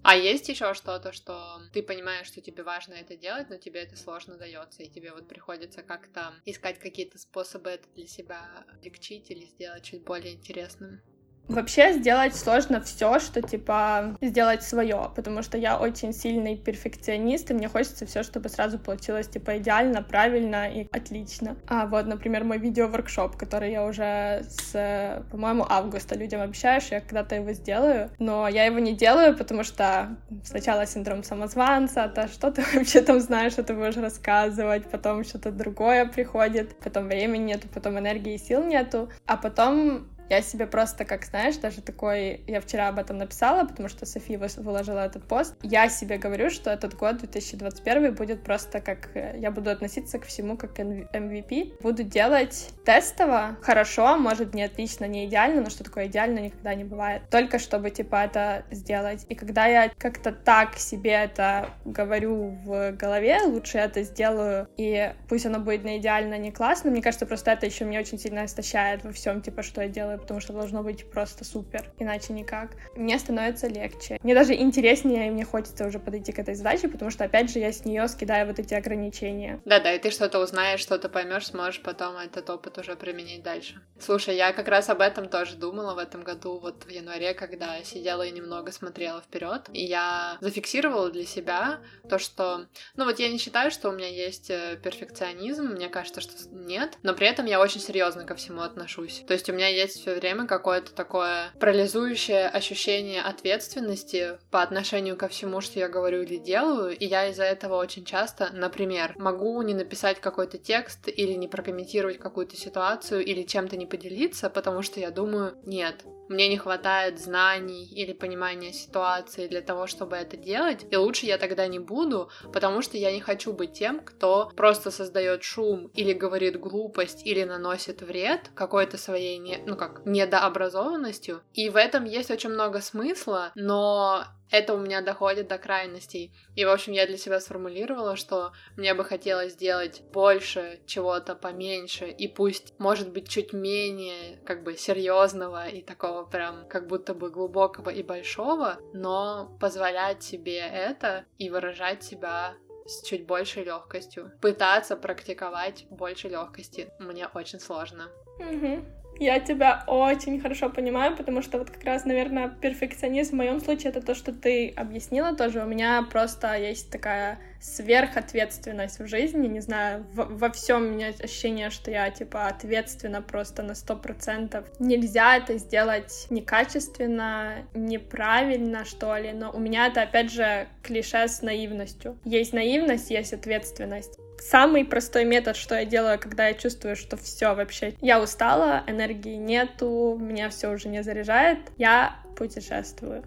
А есть еще что-то, что ты понимаешь, что тебе важно это делать, но тебе это сложно дается, и тебе вот приходится как-то искать какие-то способы это для себя облегчить или сделать чуть более интересным? Вообще сделать сложно все, что типа сделать свое, потому что я очень сильный перфекционист, и мне хочется все, чтобы сразу получилось типа идеально, правильно и отлично. А вот, например, мой видео-воркшоп, который я уже с, по-моему, августа людям обещаю, что я когда-то его сделаю, но я его не делаю, потому что сначала синдром самозванца, то что ты вообще там знаешь, что ты будешь рассказывать, потом что-то другое приходит, потом времени нету, потом энергии и сил нету, а потом я себе просто, как знаешь, даже такой... Я вчера об этом написала, потому что София выложила этот пост. Я себе говорю, что этот год, 2021, будет просто как... Э, я буду относиться к всему как MVP. Буду делать тестово, хорошо, может, не отлично, не идеально, но что такое идеально никогда не бывает. Только чтобы, типа, это сделать. И когда я как-то так себе это говорю в голове, лучше это сделаю, и пусть оно будет не идеально, не классно, мне кажется, просто это еще меня очень сильно истощает во всем, типа, что я делаю потому что должно быть просто супер, иначе никак. Мне становится легче. Мне даже интереснее, и мне хочется уже подойти к этой задаче, потому что, опять же, я с нее скидаю вот эти ограничения. Да-да, и ты что-то узнаешь, что-то поймешь, сможешь потом этот опыт уже применить дальше. Слушай, я как раз об этом тоже думала в этом году, вот в январе, когда сидела и немного смотрела вперед, и я зафиксировала для себя то, что, ну вот я не считаю, что у меня есть э, перфекционизм, мне кажется, что нет, но при этом я очень серьезно ко всему отношусь. То есть у меня есть все время какое-то такое парализующее ощущение ответственности по отношению ко всему, что я говорю или делаю, и я из-за этого очень часто, например, могу не написать какой-то текст или не прокомментировать какую-то ситуацию или чем-то не поделиться, потому что я думаю, нет, мне не хватает знаний или понимания ситуации для того, чтобы это делать, и лучше я тогда не буду, потому что я не хочу быть тем, кто просто создает шум или говорит глупость или наносит вред какой-то своей, не, ну как, недообразованностью. И в этом есть очень много смысла, но это у меня доходит до крайностей. И, в общем, я для себя сформулировала, что мне бы хотелось сделать больше чего-то поменьше, и пусть, может быть, чуть менее, как бы, серьезного и такого прям, как будто бы глубокого и большого, но позволять себе это и выражать себя с чуть большей легкостью. Пытаться практиковать больше легкости мне очень сложно. Угу. Я тебя очень хорошо понимаю, потому что вот как раз, наверное, перфекционизм в моем случае это то, что ты объяснила тоже. У меня просто есть такая сверхответственность в жизни, не знаю, в, во всем у меня ощущение, что я, типа, ответственна просто на сто процентов. Нельзя это сделать некачественно, неправильно, что ли, но у меня это, опять же, клише с наивностью. Есть наивность, есть ответственность самый простой метод, что я делаю, когда я чувствую, что все вообще, я устала, энергии нету, меня все уже не заряжает, я путешествую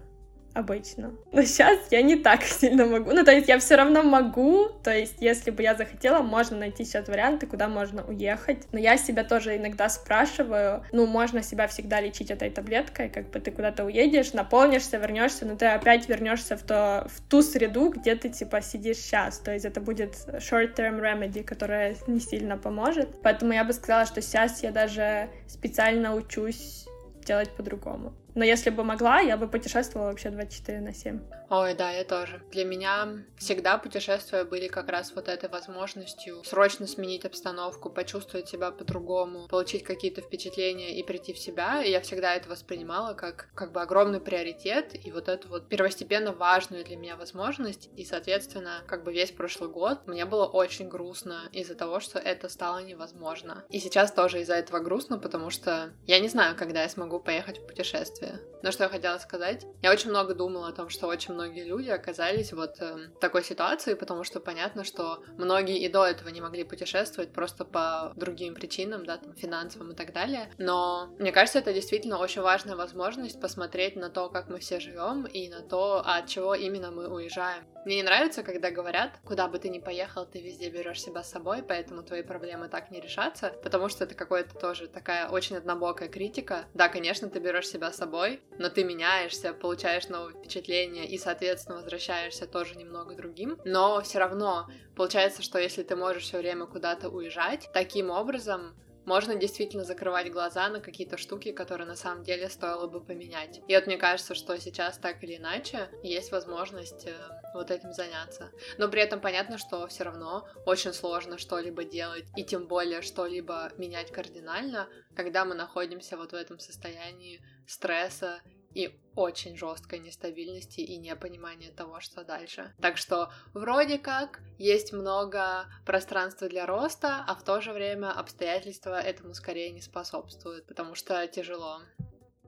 обычно. Но сейчас я не так сильно могу. Ну, то есть я все равно могу. То есть, если бы я захотела, можно найти сейчас варианты, куда можно уехать. Но я себя тоже иногда спрашиваю, ну, можно себя всегда лечить этой таблеткой, как бы ты куда-то уедешь, наполнишься, вернешься, но ты опять вернешься в, то, в ту среду, где ты, типа, сидишь сейчас. То есть это будет short-term remedy, которая не сильно поможет. Поэтому я бы сказала, что сейчас я даже специально учусь делать по-другому. Но если бы могла, я бы путешествовала вообще 24 на 7. Ой, да, я тоже. Для меня всегда путешествия были как раз вот этой возможностью срочно сменить обстановку, почувствовать себя по-другому, получить какие-то впечатления и прийти в себя. И я всегда это воспринимала как, как бы огромный приоритет и вот эту вот первостепенно важную для меня возможность. И, соответственно, как бы весь прошлый год мне было очень грустно из-за того, что это стало невозможно. И сейчас тоже из-за этого грустно, потому что я не знаю, когда я смогу поехать в путешествие. Но что я хотела сказать? Я очень много думала о том, что очень многие люди оказались вот э, в такой ситуации, потому что понятно, что многие и до этого не могли путешествовать просто по другим причинам, да, там, финансовым и так далее. Но мне кажется, это действительно очень важная возможность посмотреть на то, как мы все живем и на то, от чего именно мы уезжаем. Мне не нравится, когда говорят, куда бы ты ни поехал, ты везде берешь себя с собой, поэтому твои проблемы так не решатся, потому что это какое-то тоже такая очень однобокая критика. Да, конечно, ты берешь себя с собой, но ты меняешься, получаешь новые впечатления и, соответственно, возвращаешься тоже немного другим. Но все равно получается, что если ты можешь все время куда-то уезжать, таким образом можно действительно закрывать глаза на какие-то штуки, которые на самом деле стоило бы поменять. И вот мне кажется, что сейчас так или иначе есть возможность э, вот этим заняться. Но при этом понятно, что все равно очень сложно что-либо делать, и тем более что-либо менять кардинально, когда мы находимся вот в этом состоянии стресса и очень жесткой нестабильности и непонимания того, что дальше. Так что вроде как есть много пространства для роста, а в то же время обстоятельства этому скорее не способствуют, потому что тяжело.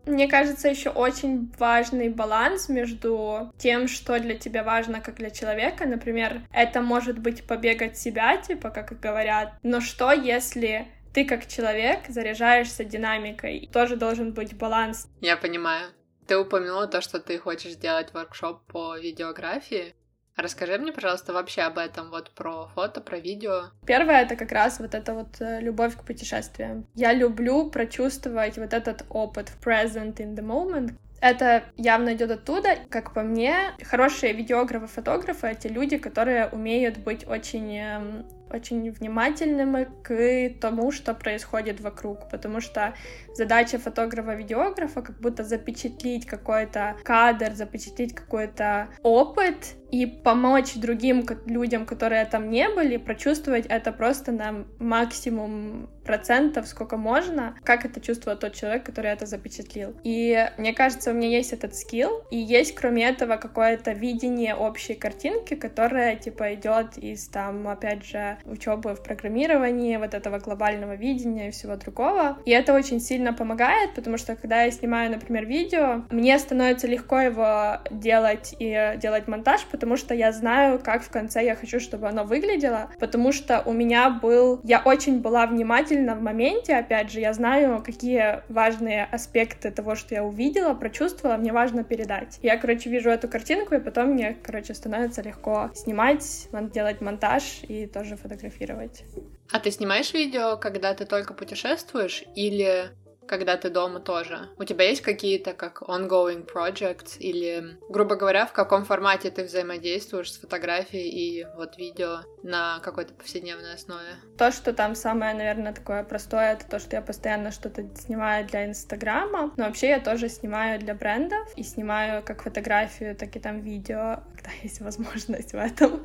Мне кажется, еще очень важный баланс между тем, что для тебя важно, как для человека. Например, это может быть побегать себя, типа, как говорят. Но что, если ты как человек заряжаешься динамикой? Тоже должен быть баланс. Я понимаю. Ты упомянула то, что ты хочешь сделать воркшоп по видеографии. Расскажи мне, пожалуйста, вообще об этом, вот про фото, про видео. Первое — это как раз вот эта вот э, любовь к путешествиям. Я люблю прочувствовать вот этот опыт в present in the moment, это явно идет оттуда. Как по мне, хорошие видеографы, фотографы — это люди, которые умеют быть очень эм, очень внимательными к тому, что происходит вокруг, потому что задача фотографа-видеографа как будто запечатлить какой-то кадр, запечатлить какой-то опыт и помочь другим людям, которые там не были, прочувствовать это просто на максимум процентов, сколько можно, как это чувствует тот человек, который это запечатлил. И мне кажется, у меня есть этот скилл, и есть, кроме этого, какое-то видение общей картинки, которая, типа, идет из, там, опять же, учебы в программировании, вот этого глобального видения и всего другого. И это очень сильно помогает, потому что, когда я снимаю, например, видео, мне становится легко его делать и делать монтаж, потому что я знаю, как в конце я хочу, чтобы оно выглядело, потому что у меня был... Я очень была внимательна в моменте, опять же, я знаю, какие важные аспекты того, что я увидела, прочувствовала, мне важно передать. Я, короче, вижу эту картинку, и потом мне, короче, становится легко снимать, делать монтаж и тоже фотографировать. А ты снимаешь видео, когда ты только путешествуешь, или когда ты дома тоже? У тебя есть какие-то как ongoing projects или, грубо говоря, в каком формате ты взаимодействуешь с фотографией и вот видео на какой-то повседневной основе? То, что там самое, наверное, такое простое, это то, что я постоянно что-то снимаю для Инстаграма, но вообще я тоже снимаю для брендов и снимаю как фотографию, так и там видео, когда есть возможность в этом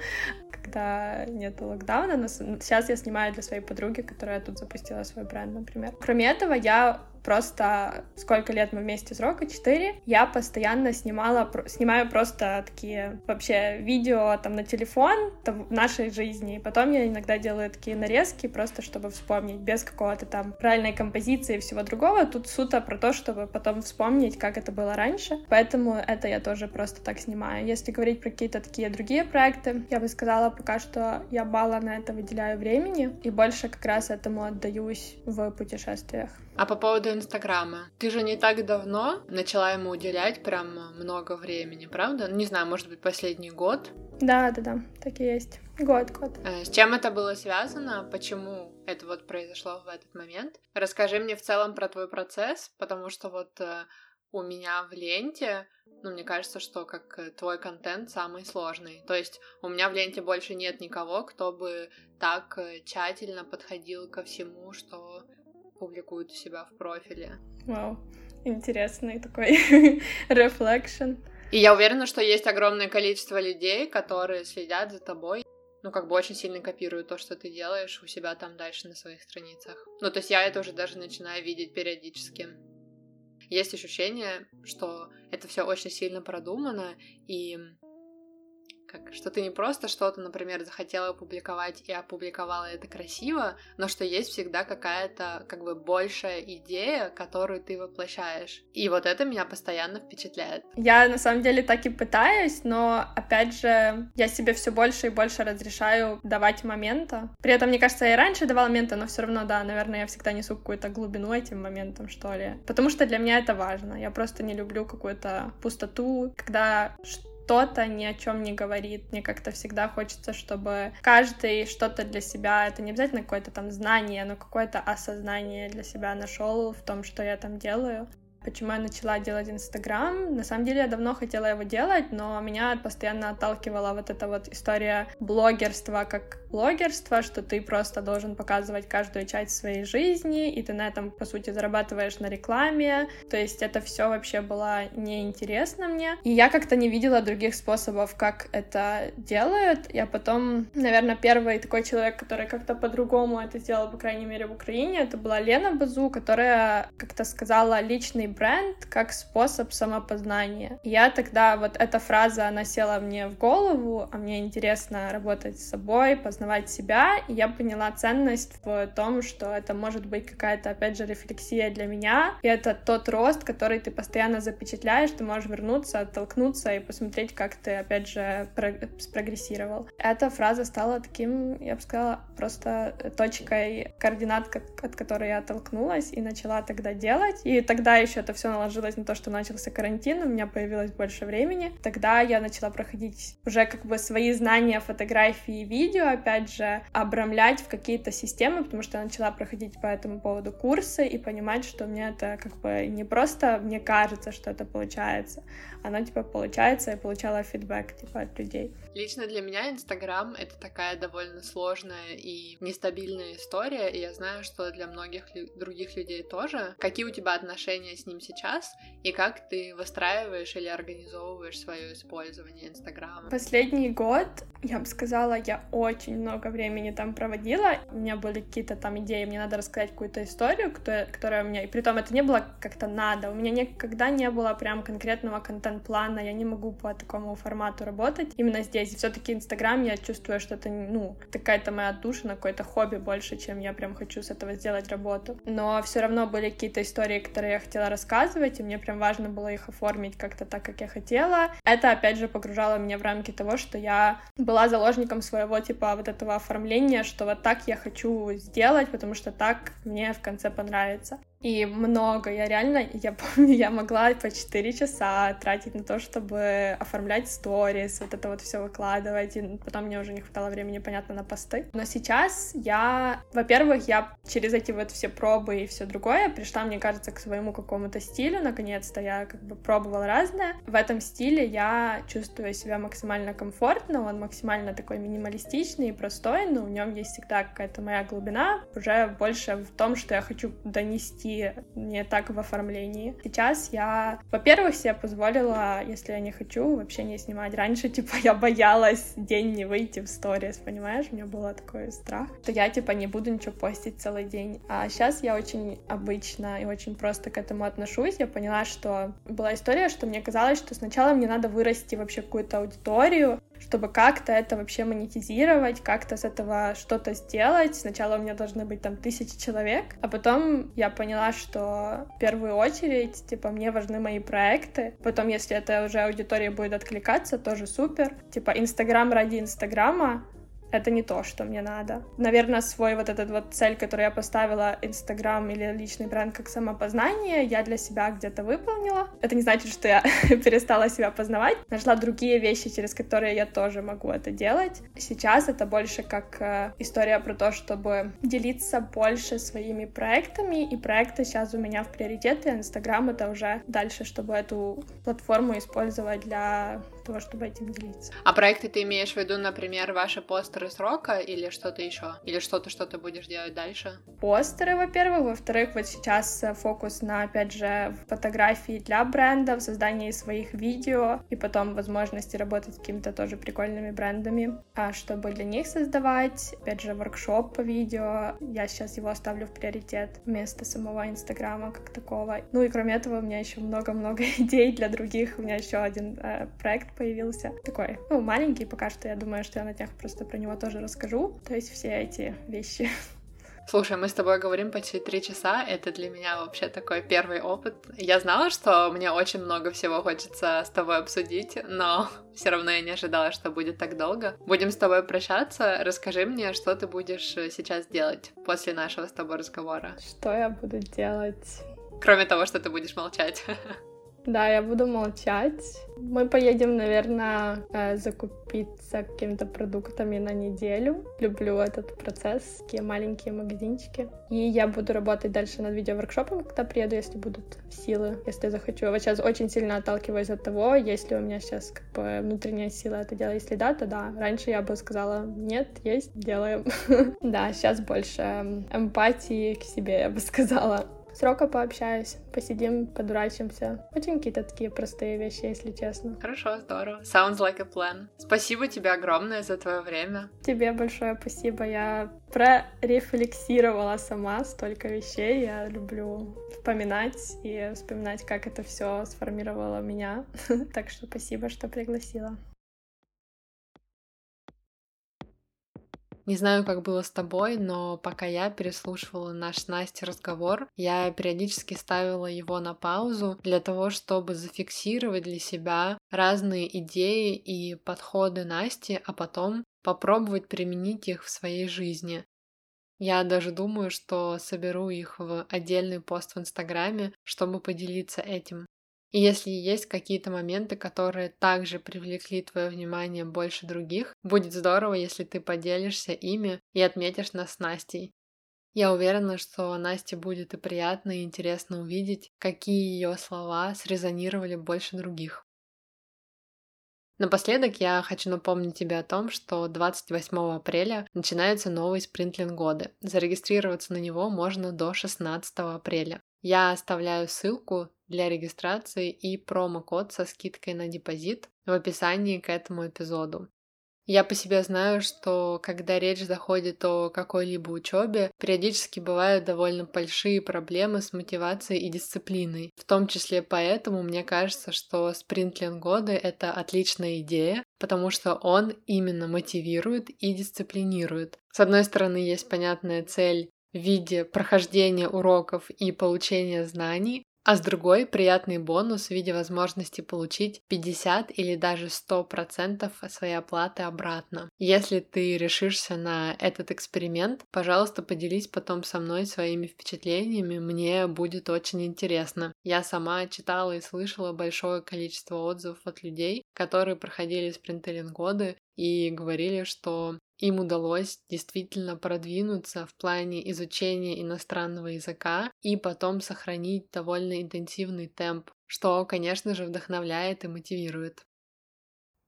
когда нет локдауна, но сейчас я снимаю для своей подруги, которая тут запустила свой бренд, например. Кроме этого, я просто сколько лет мы вместе с Рокой, 4, я постоянно снимала, снимаю просто такие вообще видео там на телефон там, нашей жизни, и потом я иногда делаю такие нарезки просто, чтобы вспомнить, без какого-то там правильной композиции и всего другого. Тут суто про то, чтобы потом вспомнить, как это было раньше, поэтому это я тоже просто так снимаю. Если говорить про какие-то такие другие проекты, я бы сказала пока что я мало на это выделяю времени, и больше как раз этому отдаюсь в путешествиях. А по поводу Инстаграма, ты же не так давно начала ему уделять прям много времени, правда? Не знаю, может быть, последний год? Да, да, да, так и есть. Год, год. Э, с чем это было связано? Почему это вот произошло в этот момент? Расскажи мне в целом про твой процесс, потому что вот э, у меня в ленте, ну, мне кажется, что как э, твой контент самый сложный. То есть у меня в ленте больше нет никого, кто бы так тщательно подходил ко всему, что публикуют у себя в профиле. Вау. интересный такой reflection. И я уверена, что есть огромное количество людей, которые следят за тобой, ну, как бы очень сильно копируют то, что ты делаешь у себя там дальше на своих страницах. Ну, то есть я это уже даже начинаю видеть периодически. Есть ощущение, что это все очень сильно продумано, и как, что ты не просто что-то, например, захотела опубликовать и опубликовала это красиво, но что есть всегда какая-то как бы большая идея, которую ты воплощаешь. И вот это меня постоянно впечатляет. Я на самом деле так и пытаюсь, но опять же, я себе все больше и больше разрешаю давать момента. При этом, мне кажется, я и раньше давала момента, но все равно, да, наверное, я всегда несу какую-то глубину этим моментам, что ли. Потому что для меня это важно. Я просто не люблю какую-то пустоту, когда что-то ни о чем не говорит. Мне как-то всегда хочется, чтобы каждый что-то для себя, это не обязательно какое-то там знание, но какое-то осознание для себя нашел в том, что я там делаю. Почему я начала делать Инстаграм? На самом деле я давно хотела его делать, но меня постоянно отталкивала вот эта вот история блогерства как блогерства, что ты просто должен показывать каждую часть своей жизни, и ты на этом, по сути, зарабатываешь на рекламе. То есть это все вообще было неинтересно мне. И я как-то не видела других способов, как это делают. Я потом, наверное, первый такой человек, который как-то по-другому это сделал, по крайней мере, в Украине, это была Лена Базу, которая как-то сказала личный бренд как способ самопознания. я тогда, вот эта фраза, она села мне в голову, а мне интересно работать с собой, познавать себя, и я поняла ценность в том, что это может быть какая-то, опять же, рефлексия для меня, и это тот рост, который ты постоянно запечатляешь, ты можешь вернуться, оттолкнуться и посмотреть, как ты, опять же, спрогрессировал. Эта фраза стала таким, я бы сказала, просто точкой координат, от которой я оттолкнулась и начала тогда делать, и тогда еще это все наложилось на то, что начался карантин, у меня появилось больше времени. Тогда я начала проходить уже как бы свои знания фотографии и видео, опять же, обрамлять в какие-то системы, потому что я начала проходить по этому поводу курсы и понимать, что мне это как бы не просто мне кажется, что это получается, оно типа получается, и получала фидбэк типа от людей. Лично для меня Инстаграм — это такая довольно сложная и нестабильная история, и я знаю, что для многих лю- других людей тоже. Какие у тебя отношения с ним сейчас, и как ты выстраиваешь или организовываешь свое использование Инстаграма? Последний год, я бы сказала, я очень много времени там проводила. У меня были какие-то там идеи, мне надо рассказать какую-то историю, которая, у меня... И при том это не было как-то надо. У меня никогда не было прям конкретного контент-плана, я не могу по такому формату работать. Именно здесь. Все-таки Инстаграм, я чувствую, что это, ну, какая-то моя на какое-то хобби больше, чем я прям хочу с этого сделать работу. Но все равно были какие-то истории, которые я хотела рассказывать, и мне прям важно было их оформить как-то так, как я хотела. Это, опять же, погружало меня в рамки того, что я была заложником своего, типа, вот этого оформления, что вот так я хочу сделать, потому что так мне в конце понравится. И много. Я реально, я помню, я могла по 4 часа тратить на то, чтобы оформлять сторис, вот это вот все выкладывать, и потом мне уже не хватало времени, понятно, на посты. Но сейчас я, во-первых, я через эти вот все пробы и все другое пришла, мне кажется, к своему какому-то стилю, наконец-то я как бы пробовала разное. В этом стиле я чувствую себя максимально комфортно, он максимально такой минималистичный и простой, но в нем есть всегда какая-то моя глубина, уже больше в том, что я хочу донести идти не так в оформлении. Сейчас я, во-первых, себе позволила, если я не хочу, вообще не снимать. Раньше, типа, я боялась день не выйти в сторис, понимаешь? У меня был такой страх, что я, типа, не буду ничего постить целый день. А сейчас я очень обычно и очень просто к этому отношусь. Я поняла, что была история, что мне казалось, что сначала мне надо вырасти вообще какую-то аудиторию, чтобы как-то это вообще монетизировать, как-то с этого что-то сделать. Сначала у меня должны быть там тысячи человек, а потом я поняла, что в первую очередь, типа, мне важны мои проекты. Потом, если это уже аудитория будет откликаться, тоже супер. Типа, Инстаграм ради Инстаграма, это не то, что мне надо. Наверное, свой вот этот вот цель, которую я поставила, Инстаграм или личный бренд как самопознание, я для себя где-то выполнила. Это не значит, что я перестала себя познавать. Нашла другие вещи, через которые я тоже могу это делать. Сейчас это больше как э, история про то, чтобы делиться больше своими проектами, и проекты сейчас у меня в приоритете, Инстаграм это уже дальше, чтобы эту платформу использовать для того, чтобы этим делиться. А проекты ты имеешь в виду, например, ваши постеры срока или что-то еще? Или что-то, что ты будешь делать дальше? Постеры, во-первых. Во-вторых, вот сейчас э, фокус на, опять же, фотографии для брендов, создании своих видео и потом возможности работать с какими-то тоже прикольными брендами, а чтобы для них создавать. Опять же, воркшоп по видео. Я сейчас его оставлю в приоритет вместо самого Инстаграма как такого. Ну и кроме этого, у меня еще много-много идей для других. У меня еще один э, проект появился. Такой, ну, маленький пока что. Я думаю, что я на днях просто про него тоже расскажу. То есть все эти вещи Слушай, мы с тобой говорим почти три часа. Это для меня вообще такой первый опыт. Я знала, что мне очень много всего хочется с тобой обсудить, но все равно я не ожидала, что будет так долго. Будем с тобой прощаться. Расскажи мне, что ты будешь сейчас делать после нашего с тобой разговора. Что я буду делать? Кроме того, что ты будешь молчать. Да, я буду молчать. Мы поедем, наверное, э, закупиться какими-то продуктами на неделю. Люблю этот процесс, такие маленькие магазинчики. И я буду работать дальше над видеоворкшопом, когда приеду, если будут силы, если захочу. Вот сейчас очень сильно отталкиваюсь от того, есть ли у меня сейчас как бы внутренняя сила это дело. Если да, то да. Раньше я бы сказала, нет, есть, делаем. Да, сейчас больше эмпатии к себе, я бы сказала срока пообщаюсь, посидим, подурачимся. Очень какие-то такие простые вещи, если честно. Хорошо, здорово. Sounds like a plan. Спасибо тебе огромное за твое время. Тебе большое спасибо. Я прорефлексировала сама столько вещей. Я люблю вспоминать и вспоминать, как это все сформировало меня. Так что спасибо, что пригласила. Не знаю, как было с тобой, но пока я переслушивала наш с Настей разговор, я периодически ставила его на паузу для того, чтобы зафиксировать для себя разные идеи и подходы Насти, а потом попробовать применить их в своей жизни. Я даже думаю, что соберу их в отдельный пост в Инстаграме, чтобы поделиться этим. И если есть какие-то моменты, которые также привлекли твое внимание больше других, будет здорово, если ты поделишься ими и отметишь нас с Настей. Я уверена, что Насте будет и приятно, и интересно увидеть, какие ее слова срезонировали больше других. Напоследок я хочу напомнить тебе о том, что 28 апреля начинается новый спринтлинг годы. Зарегистрироваться на него можно до 16 апреля. Я оставляю ссылку для регистрации и промокод со скидкой на депозит в описании к этому эпизоду. Я по себе знаю, что когда речь заходит о какой-либо учебе, периодически бывают довольно большие проблемы с мотивацией и дисциплиной. В том числе поэтому мне кажется, что спринтлинг годы — это отличная идея, потому что он именно мотивирует и дисциплинирует. С одной стороны, есть понятная цель в виде прохождения уроков и получения знаний, а с другой приятный бонус в виде возможности получить 50 или даже 100% своей оплаты обратно. Если ты решишься на этот эксперимент, пожалуйста, поделись потом со мной своими впечатлениями, мне будет очень интересно. Я сама читала и слышала большое количество отзывов от людей, которые проходили спринтеллинг годы и говорили, что им удалось действительно продвинуться в плане изучения иностранного языка и потом сохранить довольно интенсивный темп, что, конечно же, вдохновляет и мотивирует.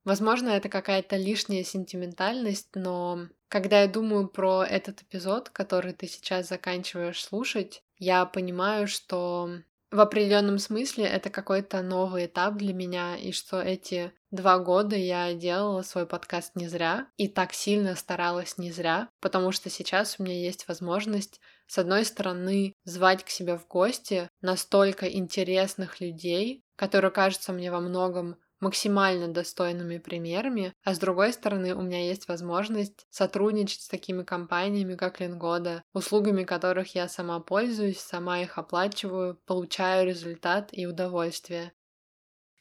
Возможно, это какая-то лишняя сентиментальность, но когда я думаю про этот эпизод, который ты сейчас заканчиваешь слушать, я понимаю, что в определенном смысле это какой-то новый этап для меня, и что эти два года я делала свой подкаст не зря, и так сильно старалась не зря, потому что сейчас у меня есть возможность, с одной стороны, звать к себе в гости настолько интересных людей, которые кажутся мне во многом максимально достойными примерами, а с другой стороны у меня есть возможность сотрудничать с такими компаниями, как Лингода, услугами которых я сама пользуюсь, сама их оплачиваю, получаю результат и удовольствие.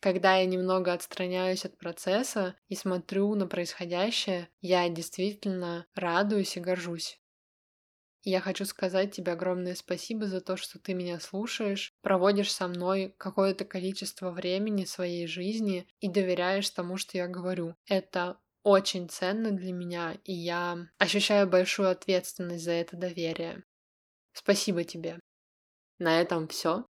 Когда я немного отстраняюсь от процесса и смотрю на происходящее, я действительно радуюсь и горжусь. Я хочу сказать тебе огромное спасибо за то, что ты меня слушаешь, проводишь со мной какое-то количество времени своей жизни и доверяешь тому, что я говорю. Это очень ценно для меня, и я ощущаю большую ответственность за это доверие. Спасибо тебе. На этом все.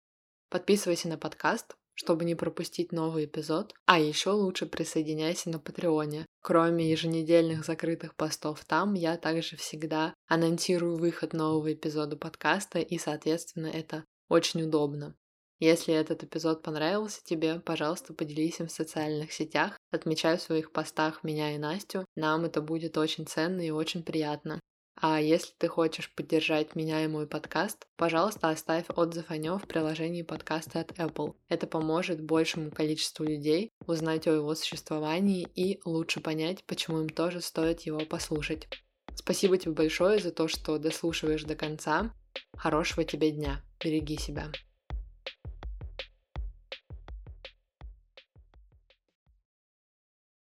Подписывайся на подкаст, чтобы не пропустить новый эпизод. А еще лучше присоединяйся на Патреоне. Кроме еженедельных закрытых постов там, я также всегда анонсирую выход нового эпизода подкаста, и, соответственно, это очень удобно. Если этот эпизод понравился тебе, пожалуйста, поделись им в социальных сетях, отмечай в своих постах меня и Настю. Нам это будет очень ценно и очень приятно. А если ты хочешь поддержать меня и мой подкаст, пожалуйста, оставь отзыв о нем в приложении подкаста от Apple. Это поможет большему количеству людей узнать о его существовании и лучше понять, почему им тоже стоит его послушать. Спасибо тебе большое за то, что дослушиваешь до конца. Хорошего тебе дня. Береги себя.